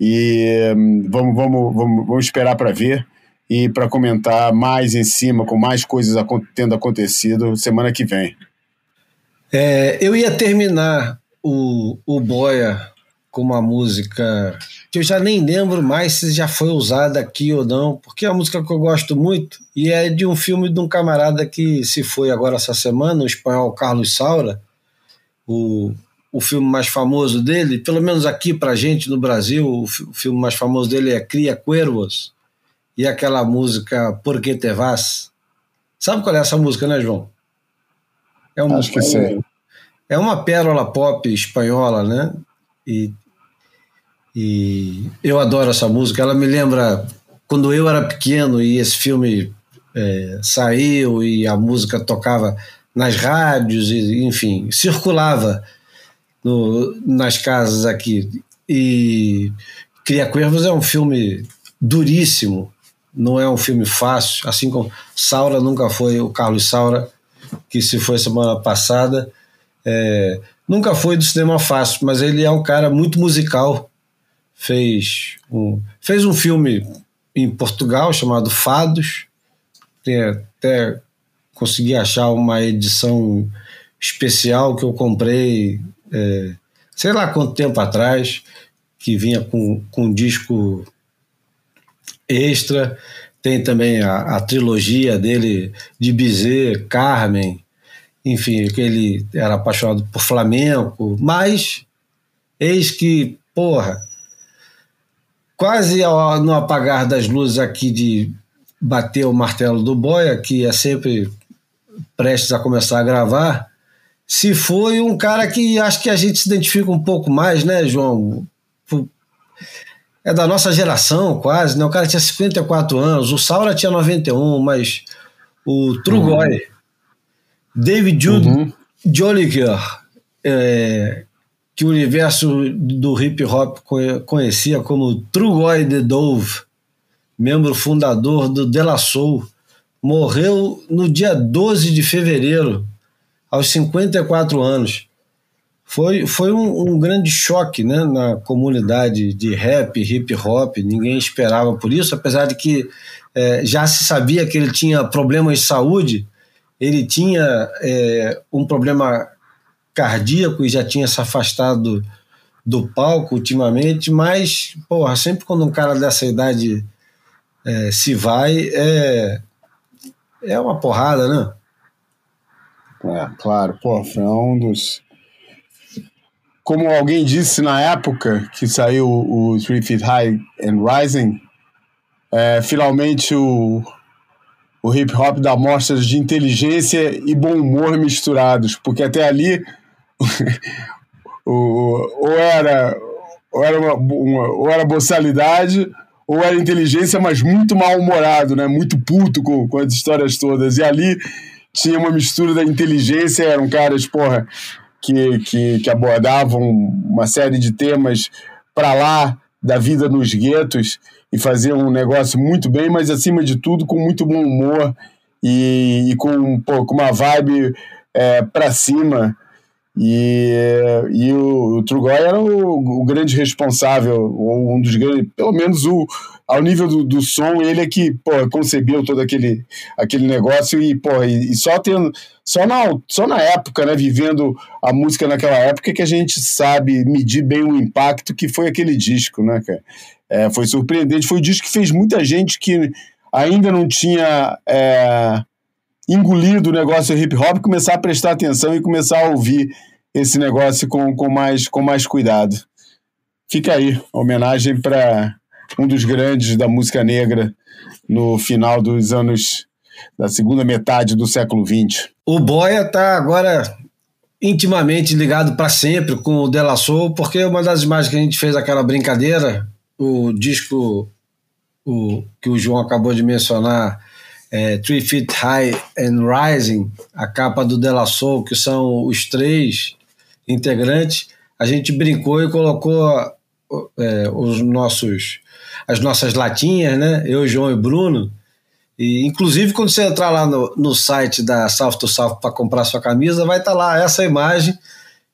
e hum, vamos, vamos, vamos, vamos esperar para ver e para comentar mais em cima, com mais coisas tendo acontecido semana que vem. É, eu ia terminar o, o Boia com uma música que eu já nem lembro mais se já foi usada aqui ou não, porque é uma música que eu gosto muito e é de um filme de um camarada que se foi agora essa semana, o espanhol Carlos Saura, o, o filme mais famoso dele, pelo menos aqui pra gente no Brasil, o, o filme mais famoso dele é Cria Cuervos, e aquela música Por que te vas? Sabe qual é essa música, né, João? É uma, Acho que sim. É uma pérola pop espanhola, né? E, e eu adoro essa música. Ela me lembra quando eu era pequeno e esse filme é, saiu e a música tocava nas rádios, e, enfim, circulava no, nas casas aqui. E Cria Cuervos é um filme duríssimo, não é um filme fácil, assim como Saura nunca foi o Carlos Saura, que se foi semana passada. É, nunca foi do cinema fácil, mas ele é um cara muito musical. Fez um, fez um filme em Portugal chamado Fados. Tem até consegui achar uma edição especial que eu comprei, é, sei lá quanto tempo atrás, que vinha com, com um disco extra. Tem também a, a trilogia dele de Bizet, Carmen, enfim, que ele era apaixonado por flamenco, mas eis que, porra, quase ao, no apagar das luzes aqui de bater o martelo do Boia, que é sempre prestes a começar a gravar, se foi um cara que acho que a gente se identifica um pouco mais, né, João? É da nossa geração, quase, né? O cara tinha 54 anos, o Saura tinha 91, mas o Trugoy, uhum. David Jude uhum. Jolicoeur, é, que o universo do hip hop conhecia como Trugoy de Dove, membro fundador do De La Soul, morreu no dia 12 de fevereiro, aos 54 anos. Foi, foi um, um, grande choque né, na comunidade de rap, hip hop, ninguém esperava por isso, apesar de que é, já se sabia que ele tinha problemas de saúde, ele tinha é, um problema cardíaco e já tinha se afastado do palco ultimamente, mas, porra, sempre quando um cara dessa idade é, se vai, é, é uma porrada, né? É, claro, pô, foi um dos. Como alguém disse na época que saiu o Three Feet High and Rising, é, finalmente o, o hip hop dá mostras de inteligência e bom humor misturados, porque até ali ou era, ou era, uma, uma, ou era boçalidade ou era inteligência, mas muito mal-humorado, né? Muito puto com, com as histórias todas. E ali tinha uma mistura da inteligência, eram caras, porra, que, que, que abordavam uma série de temas para lá da vida nos guetos e faziam um negócio muito bem, mas acima de tudo com muito bom humor e, e com, pô, com uma vibe é, para cima. E, e o, o Trugoy era o, o, grande responsável, ou um dos grandes, pelo menos o, ao nível do, do som, ele é que pô, concebeu todo aquele, aquele negócio e, pô, e, e, só tendo, só na, só na época, né, vivendo a música naquela época, que a gente sabe medir bem o impacto que foi aquele disco, né, cara? É, foi surpreendente, foi um disco que fez muita gente que ainda não tinha. É, engolido o negócio hip hop, começar a prestar atenção e começar a ouvir esse negócio com, com, mais, com mais cuidado. Fica aí, homenagem para um dos grandes da música negra no final dos anos da segunda metade do século XX. O Boia está agora intimamente ligado para sempre com o Della Soul, porque uma das imagens que a gente fez aquela brincadeira, o disco o, que o João acabou de mencionar, é, Three Feet High and Rising, a capa do Della Soul, que são os três integrantes, a gente brincou e colocou é, os nossos, as nossas latinhas, né? Eu, João e Bruno, E, inclusive, quando você entrar lá no, no site da South to South para comprar sua camisa, vai estar tá lá essa imagem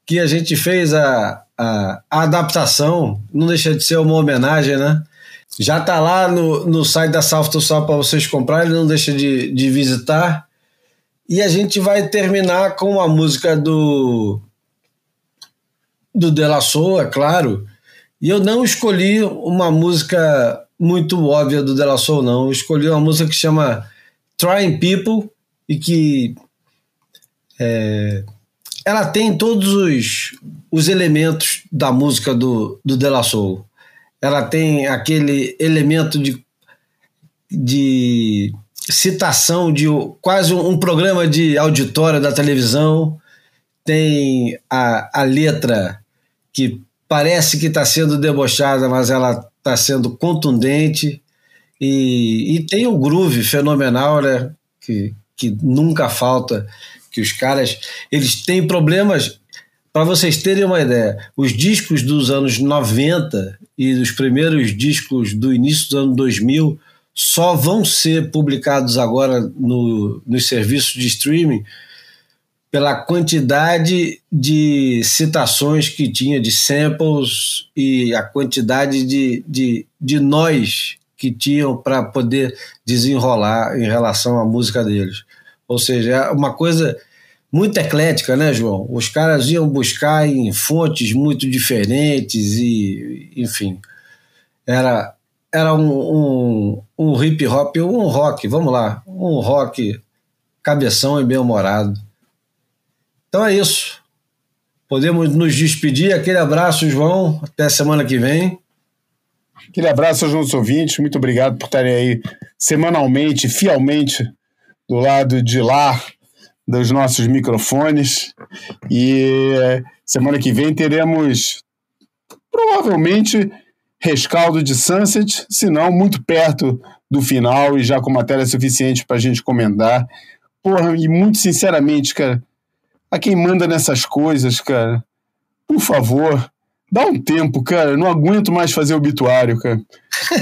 que a gente fez a, a, a, adaptação, não deixa de ser uma homenagem, né? Já está lá no, no site da South to para vocês comprarem, não deixa de, de visitar. E a gente vai terminar com uma música do do De La Soul, é claro. E eu não escolhi uma música muito óbvia do De La Soul, não. Eu escolhi uma música que chama Trying People e que é, ela tem todos os, os elementos da música do, do De La Soul. Ela tem aquele elemento de, de citação de quase um, programa de auditório da televisão, tem a, a letra que parece que está sendo debochada, mas ela está sendo contundente e, e tem um groove fenomenal, né? Que, que nunca falta, que os caras eles têm problemas. Para vocês terem uma ideia, os discos dos anos 90 e os primeiros discos do início do ano 2000 só vão ser publicados agora no, nos serviços de streaming pela quantidade de citações que tinha de samples e a quantidade de, de, de nós que tinham para poder desenrolar em relação à música deles. Ou seja, é uma coisa muito eclética, né, João? Os caras iam buscar em fontes muito diferentes e, enfim, era, era um, um, um hip hop, um rock, vamos lá, um rock cabeção e bem-humorado. Então é isso. Podemos nos despedir. Aquele abraço, João. Até semana que vem. Aquele abraço aos nossos ouvintes. Muito obrigado por estarem aí semanalmente, fielmente, do lado de lá dos nossos microfones. E semana que vem teremos provavelmente rescaldo de Sunset, se não muito perto do final e já com matéria suficiente para a gente comentar. Porra, e muito sinceramente, cara, a quem manda nessas coisas, cara. Por favor, dá um tempo, cara. Eu não aguento mais fazer obituário, cara.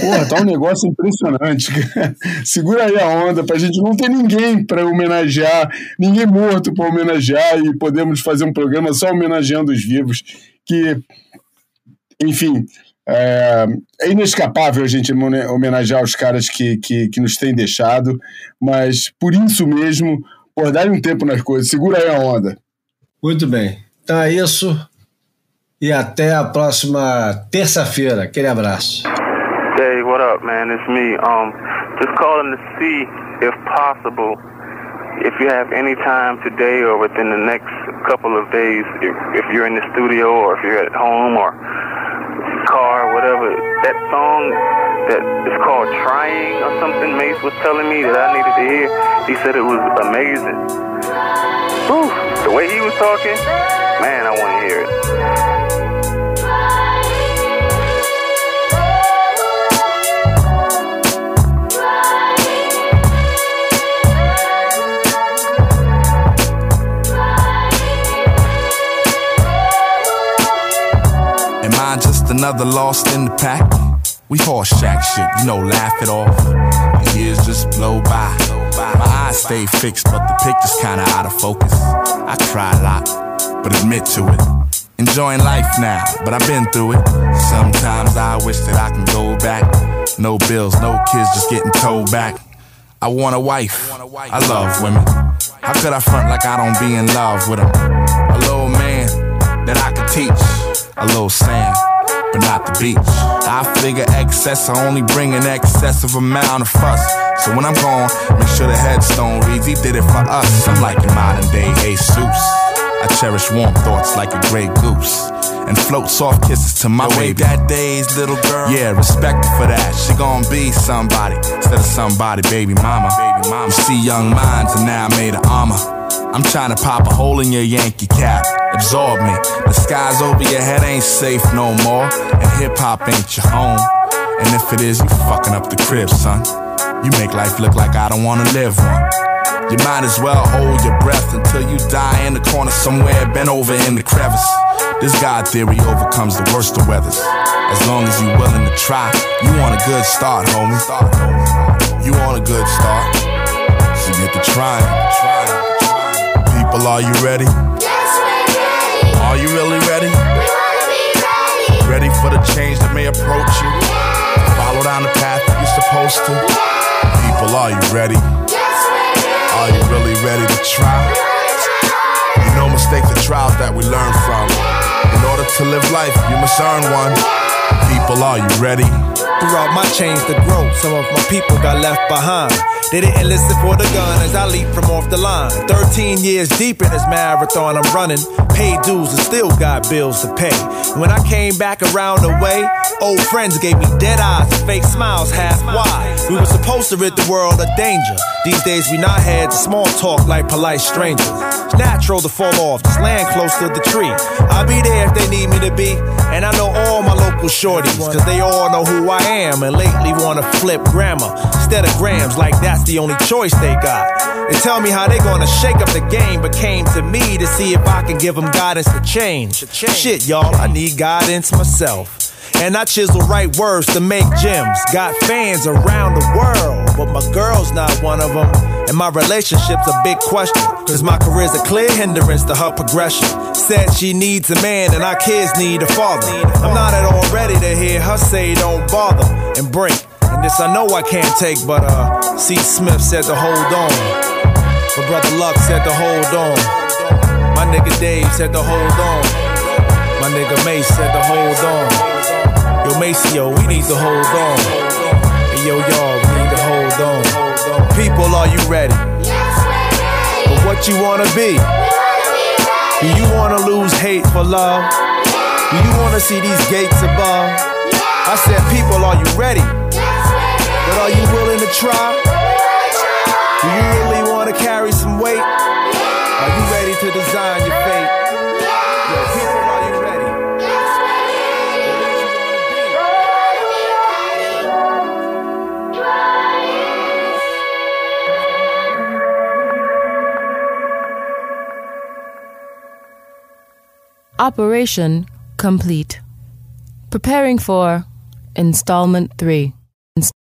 Porra, tá um negócio impressionante. Segura aí a onda pra gente não ter ninguém para homenagear, ninguém morto para homenagear e podemos fazer um programa só homenageando os vivos. Que, enfim, é, é inescapável a gente homenagear os caras que, que, que nos têm deixado, mas por isso mesmo Pô, dá um tempo nas coisas, segura aí a onda. Muito bem. É isso. E até a próxima terça-feira. Aquele abraço. Hey, what up, man? It's me. Um, just calling to see if possible, if you have any time today or within the next couple of days, if, if you're in the studio or if you're at home or car, whatever, that song that is called Trying or something. Mace was telling me that I needed to hear. He said it was amazing. Whew, the way he was talking, man, I want to hear it. Another lost in the pack? We horse shack shit, you know, laugh it off. The years just blow by. My eyes stay fixed, but the picture's kinda out of focus. I cry a lot, but admit to it. Enjoying life now, but I've been through it. Sometimes I wish that I can go back. No bills, no kids, just getting towed back. I want a wife. I love women. How could I front like I don't be in love with them? A little man that I could teach. A little sand but not the beach. I figure excess, I only bring an excessive amount of fuss. So when I'm gone, make sure the headstone reads, he did it for us. I'm like a modern day Jesus. I cherish warm thoughts like a gray goose. And float soft kisses to my Yo, baby. that day's little girl. Yeah, respect for that. She gon' be somebody instead of somebody, baby mama. Baby mama. You see young minds and now I made of armor. I'm trying to pop a hole in your Yankee cap absorb me. The skies over your head ain't safe no more, and hip hop ain't your home. And if it is, you fucking up the crib, son. You make life look like I don't wanna live one. You might as well hold your breath until you die in the corner somewhere, bent over in the crevice. This God theory overcomes the worst of weathers. As long as you're willing to try, you want a good start, homie. you want a good start. So get to trying. People, are you ready? Yes, we're ready. Are you really ready? We wanna be Ready Ready for the change that may approach you? Follow down the path that you're supposed to. People, are you ready? Yes, we're ready. Are you really ready to try? You know, mistakes are trials that we learn from. In order to live life, you must earn one. People, are you ready? Throughout my change to grow, some of my people got left behind. They didn't listen for the gun as I leap from off the line. 13 years deep in this marathon I'm running. Paid dues and still got bills to pay. When I came back around the way, old friends gave me dead eyes and fake smiles half wide. We were supposed to rid the world of danger. These days we not had to small talk like polite strangers. It's natural to fall off, just land close to the tree. I'll be there if they need me to be. And I know all my local shorties, cause they all know who I am and lately wanna flip grammar instead of grams like that's the only choice they got. They tell me how they gonna shake up the game, but came to me to see if I can give them guidance to change. Shit, y'all, I need guidance myself. And I chisel right words to make gems. Got fans around the world, but my girl's not one of them. And my relationship's a big question, cause my career's a clear hindrance to her progression. Said she needs a man and our kids need a father. I'm not at all ready to hear her say don't bother and break. And this I know I can't take, but uh, C. Smith said to hold on. My brother Luck said to hold on. My nigga Dave said to hold on. My nigga Mace said to hold on. Yo, Maceo, we need to hold on. And yo, y'all, we need to hold on. People, are you ready? For what you wanna be? Do you wanna lose hate for love? Do you wanna see these gates above? I said, people, are you ready? Are you willing to try? Do you really wanna carry some weight? Are you ready to design your fate? Yo, people, are you ready? Operation complete. Preparing for installment 3.